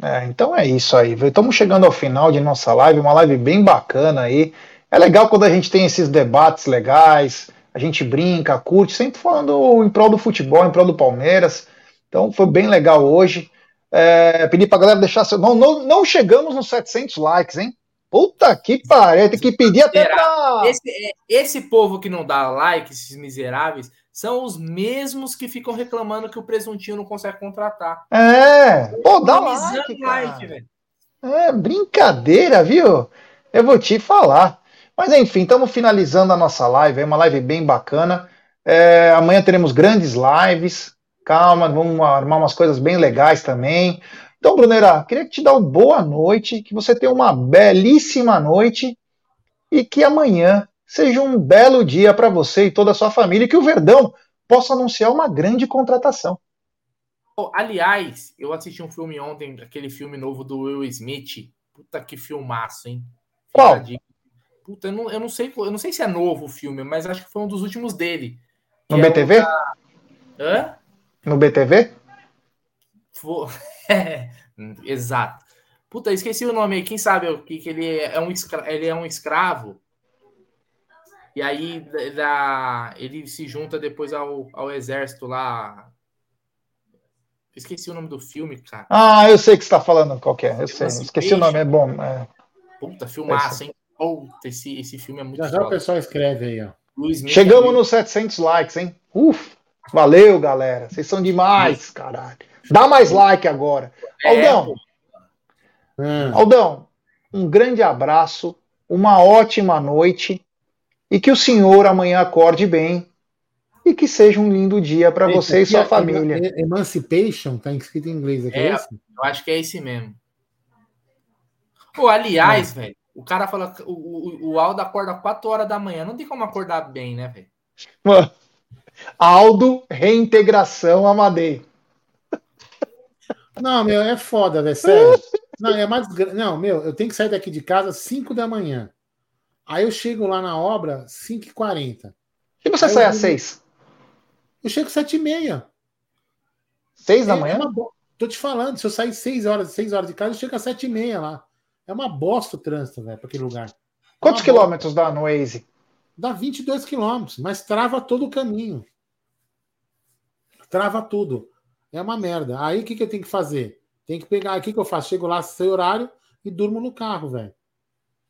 É, então é isso aí. Estamos chegando ao final de nossa live, uma live bem bacana aí. É legal quando a gente tem esses debates legais, a gente brinca, curte, sempre falando em prol do futebol, em prol do Palmeiras. Então foi bem legal hoje. É, pedir pra galera deixar seu. Não, não, não chegamos nos 700 likes, hein? Puta que pariu, tem que pedir até pra. Esse, é, esse povo que não dá like, esses miseráveis, são os mesmos que ficam reclamando que o presuntinho não consegue contratar. É, pô, dá like, like É, brincadeira, viu? Eu vou te falar. Mas enfim, estamos finalizando a nossa live, é uma live bem bacana. É, amanhã teremos grandes lives calma, vamos armar umas coisas bem legais também. Então, Brunera, queria te dar uma boa noite, que você tenha uma belíssima noite e que amanhã seja um belo dia para você e toda a sua família e que o Verdão possa anunciar uma grande contratação. aliás, eu assisti um filme ontem, aquele filme novo do Will Smith. Puta que filmaço, hein? Qual? Puta, eu não, eu não sei, eu não sei se é novo o filme, mas acho que foi um dos últimos dele. No BTV? É da... Hã? No BTV? É, exato. Puta, esqueci o nome aí. Quem sabe o que, que ele é um escravo, ele é um escravo. E aí da, ele se junta depois ao, ao exército lá. Esqueci o nome do filme, cara. Ah, eu sei que você tá falando qual é. Eu sei. Esqueci o nome, é bom. É... Puta, filmaço, hein? Puta, esse, esse filme é muito Já já o pessoal escreve aí, ó. Chegamos é nos 700 likes, hein? Uf! Valeu, galera. Vocês são demais, caralho. Dá mais like agora. É, Aldão. Hum. Aldão, um grande abraço, uma ótima noite e que o senhor amanhã acorde bem e que seja um lindo dia para você e sua é, família. Emancipation, tá escrito em inglês aqui, é, é Eu acho que é esse mesmo. Pô, aliás, velho, o cara fala o, o, o Aldo acorda 4 horas da manhã. Não tem como acordar bem, né, velho? Aldo, reintegração Amadei. Não, meu, é foda, velho, sério. Não, é mais. Não, meu, eu tenho que sair daqui de casa às 5 da manhã. Aí eu chego lá na obra 5h40. E você Aí sai às 6? Eu chego às 7h30. 6 da é, manhã? É uma... Tô te falando, se eu sair 6 horas, 6 horas de casa, eu chego às 7h30 lá. É uma bosta o trânsito, velho, pra aquele lugar. É Quantos quilômetros dá no Waze? Dá 22 quilômetros, mas trava todo o caminho. Trava tudo. É uma merda. Aí o que, que eu tenho que fazer? Tem que pegar. O que, que eu faço? Chego lá, sem horário e durmo no carro, velho.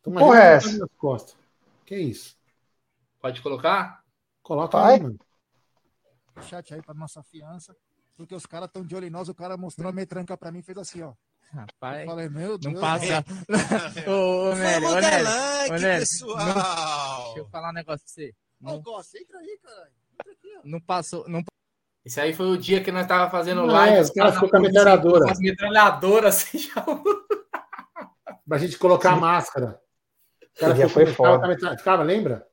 Então, Porra, é essa? Nas costas. Que isso? Pode colocar? Coloca Vai. aí, mano. Chat aí pra nossa fiança. Porque os caras estão de olho em nós. O cara mostrou a metranca pra mim e fez assim, ó. Rapaz, eu falei, meu Deus. Não passa. ô, ô, Nery, ô, Nery, like, ô, Nery, pessoal. Não... Deixa eu falar um negócio pra você. Não, oh, gosto. Entra aí, caralho. Entra aqui, ó. Não passou. Não... Esse aí foi o dia que nós tava fazendo não, live. É, os caras ficou com a metralhadora. As metralhadoras, assim, já. pra gente colocar Sim. a máscara. O cara dia foi foda. Ficava, lembra?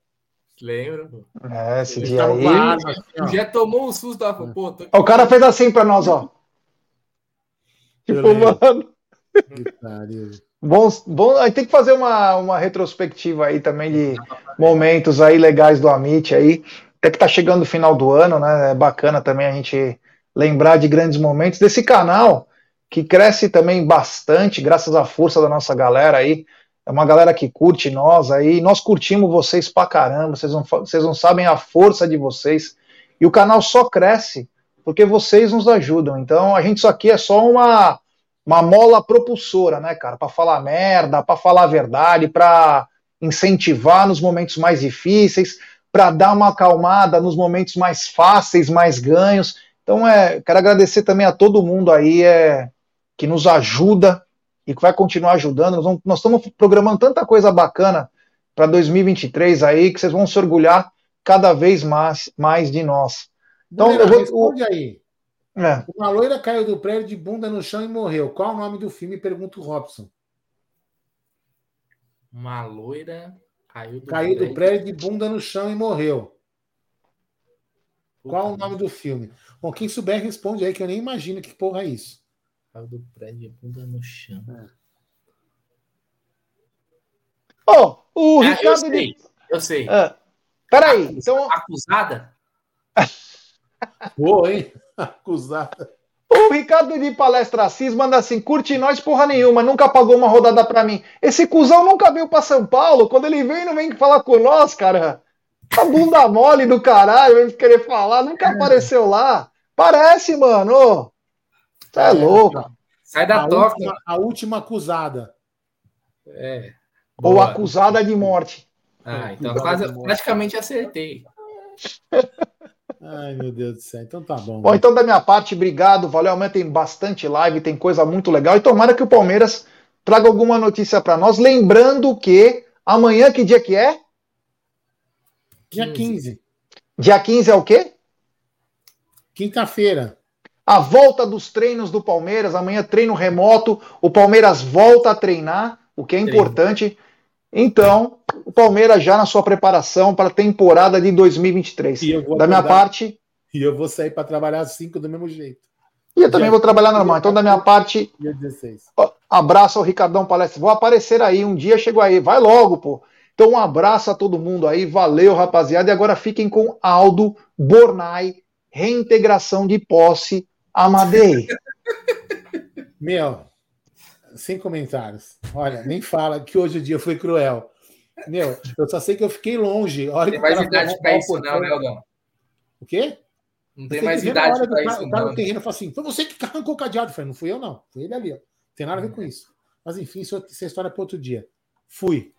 Lembro. É, esse dia aí. assim, já tomou um susto. Pô, tô... O cara fez assim pra nós, ó. Tipo, mano. Bom, bom, aí tem que fazer uma, uma retrospectiva aí também de momentos aí legais do Amit aí. Até que tá chegando o final do ano, né? É bacana também a gente lembrar de grandes momentos desse canal que cresce também bastante, graças à força da nossa galera aí. É uma galera que curte nós aí. Nós curtimos vocês pra caramba. Vocês não, vocês não sabem a força de vocês. E o canal só cresce porque vocês nos ajudam. Então a gente isso aqui é só uma uma mola propulsora, né, cara, para falar merda, para falar a verdade, para incentivar nos momentos mais difíceis, para dar uma acalmada nos momentos mais fáceis, mais ganhos. Então, é, quero agradecer também a todo mundo aí é, que nos ajuda e que vai continuar ajudando. Nós, vamos, nós estamos programando tanta coisa bacana para 2023 aí que vocês vão se orgulhar cada vez mais, mais de nós. Então, eu vou, responde aí. É. Uma loira caiu do prédio de bunda no chão e morreu. Qual o nome do filme? Pergunta o Robson. Uma loira caiu do, caiu prédio... do prédio de bunda no chão e morreu. Puta Qual o nome do filme? Bom, quem souber responde aí, que eu nem imagino que porra é isso. Caiu do prédio bunda no chão. É. Oh, o ah, Ricardo. Eu sei. Eu sei. Ah, peraí. Acus... Então... Acusada? Boa, hein? Acusada. O Ricardo de Palestra Assis manda assim: curte nós porra nenhuma, nunca pagou uma rodada pra mim. Esse cuzão nunca veio pra São Paulo. Quando ele vem, não vem falar com nós, cara. A bunda mole do caralho, vem querer falar, nunca apareceu lá. Parece, mano. Você é, louco. Sai da a toca. Última, a última acusada. É. Ou acusada de morte. Ah, então quase, praticamente acertei. Ai, meu Deus do céu. Então tá bom. Bom, então da minha parte, obrigado. Valeu. Amanhã tem bastante live, tem coisa muito legal. E tomara que o Palmeiras traga alguma notícia para nós. Lembrando que amanhã, que dia que é? Dia 15. Dia 15 é o quê? Quinta-feira. A volta dos treinos do Palmeiras. Amanhã treino remoto. O Palmeiras volta a treinar, o que é importante. Então, o Palmeiras já na sua preparação para a temporada de 2023. Da minha parte. E eu vou sair para trabalhar às 5 do mesmo jeito. E eu também vou trabalhar normal. Então, da minha parte. Dia 16. Abraço ao Ricardão Palestra. Vou aparecer aí. Um dia chego aí. Vai logo, pô. Então, um abraço a todo mundo aí. Valeu, rapaziada. E agora fiquem com Aldo Bornai. Reintegração de posse Amadei. Meu, sem comentários. Olha, nem fala que hoje o dia foi cruel. Meu, eu só sei que eu fiquei longe. Olha tem mais idade para isso, não, né, Aldão? O quê? Não tem mais idade para isso. O cara no terreno falou assim: foi você que arrancou o cadeado. Eu falei, não fui eu, não. Foi ele ali, ó. Não tem nada a ver com isso. Mas enfim, isso é história para outro dia. Fui.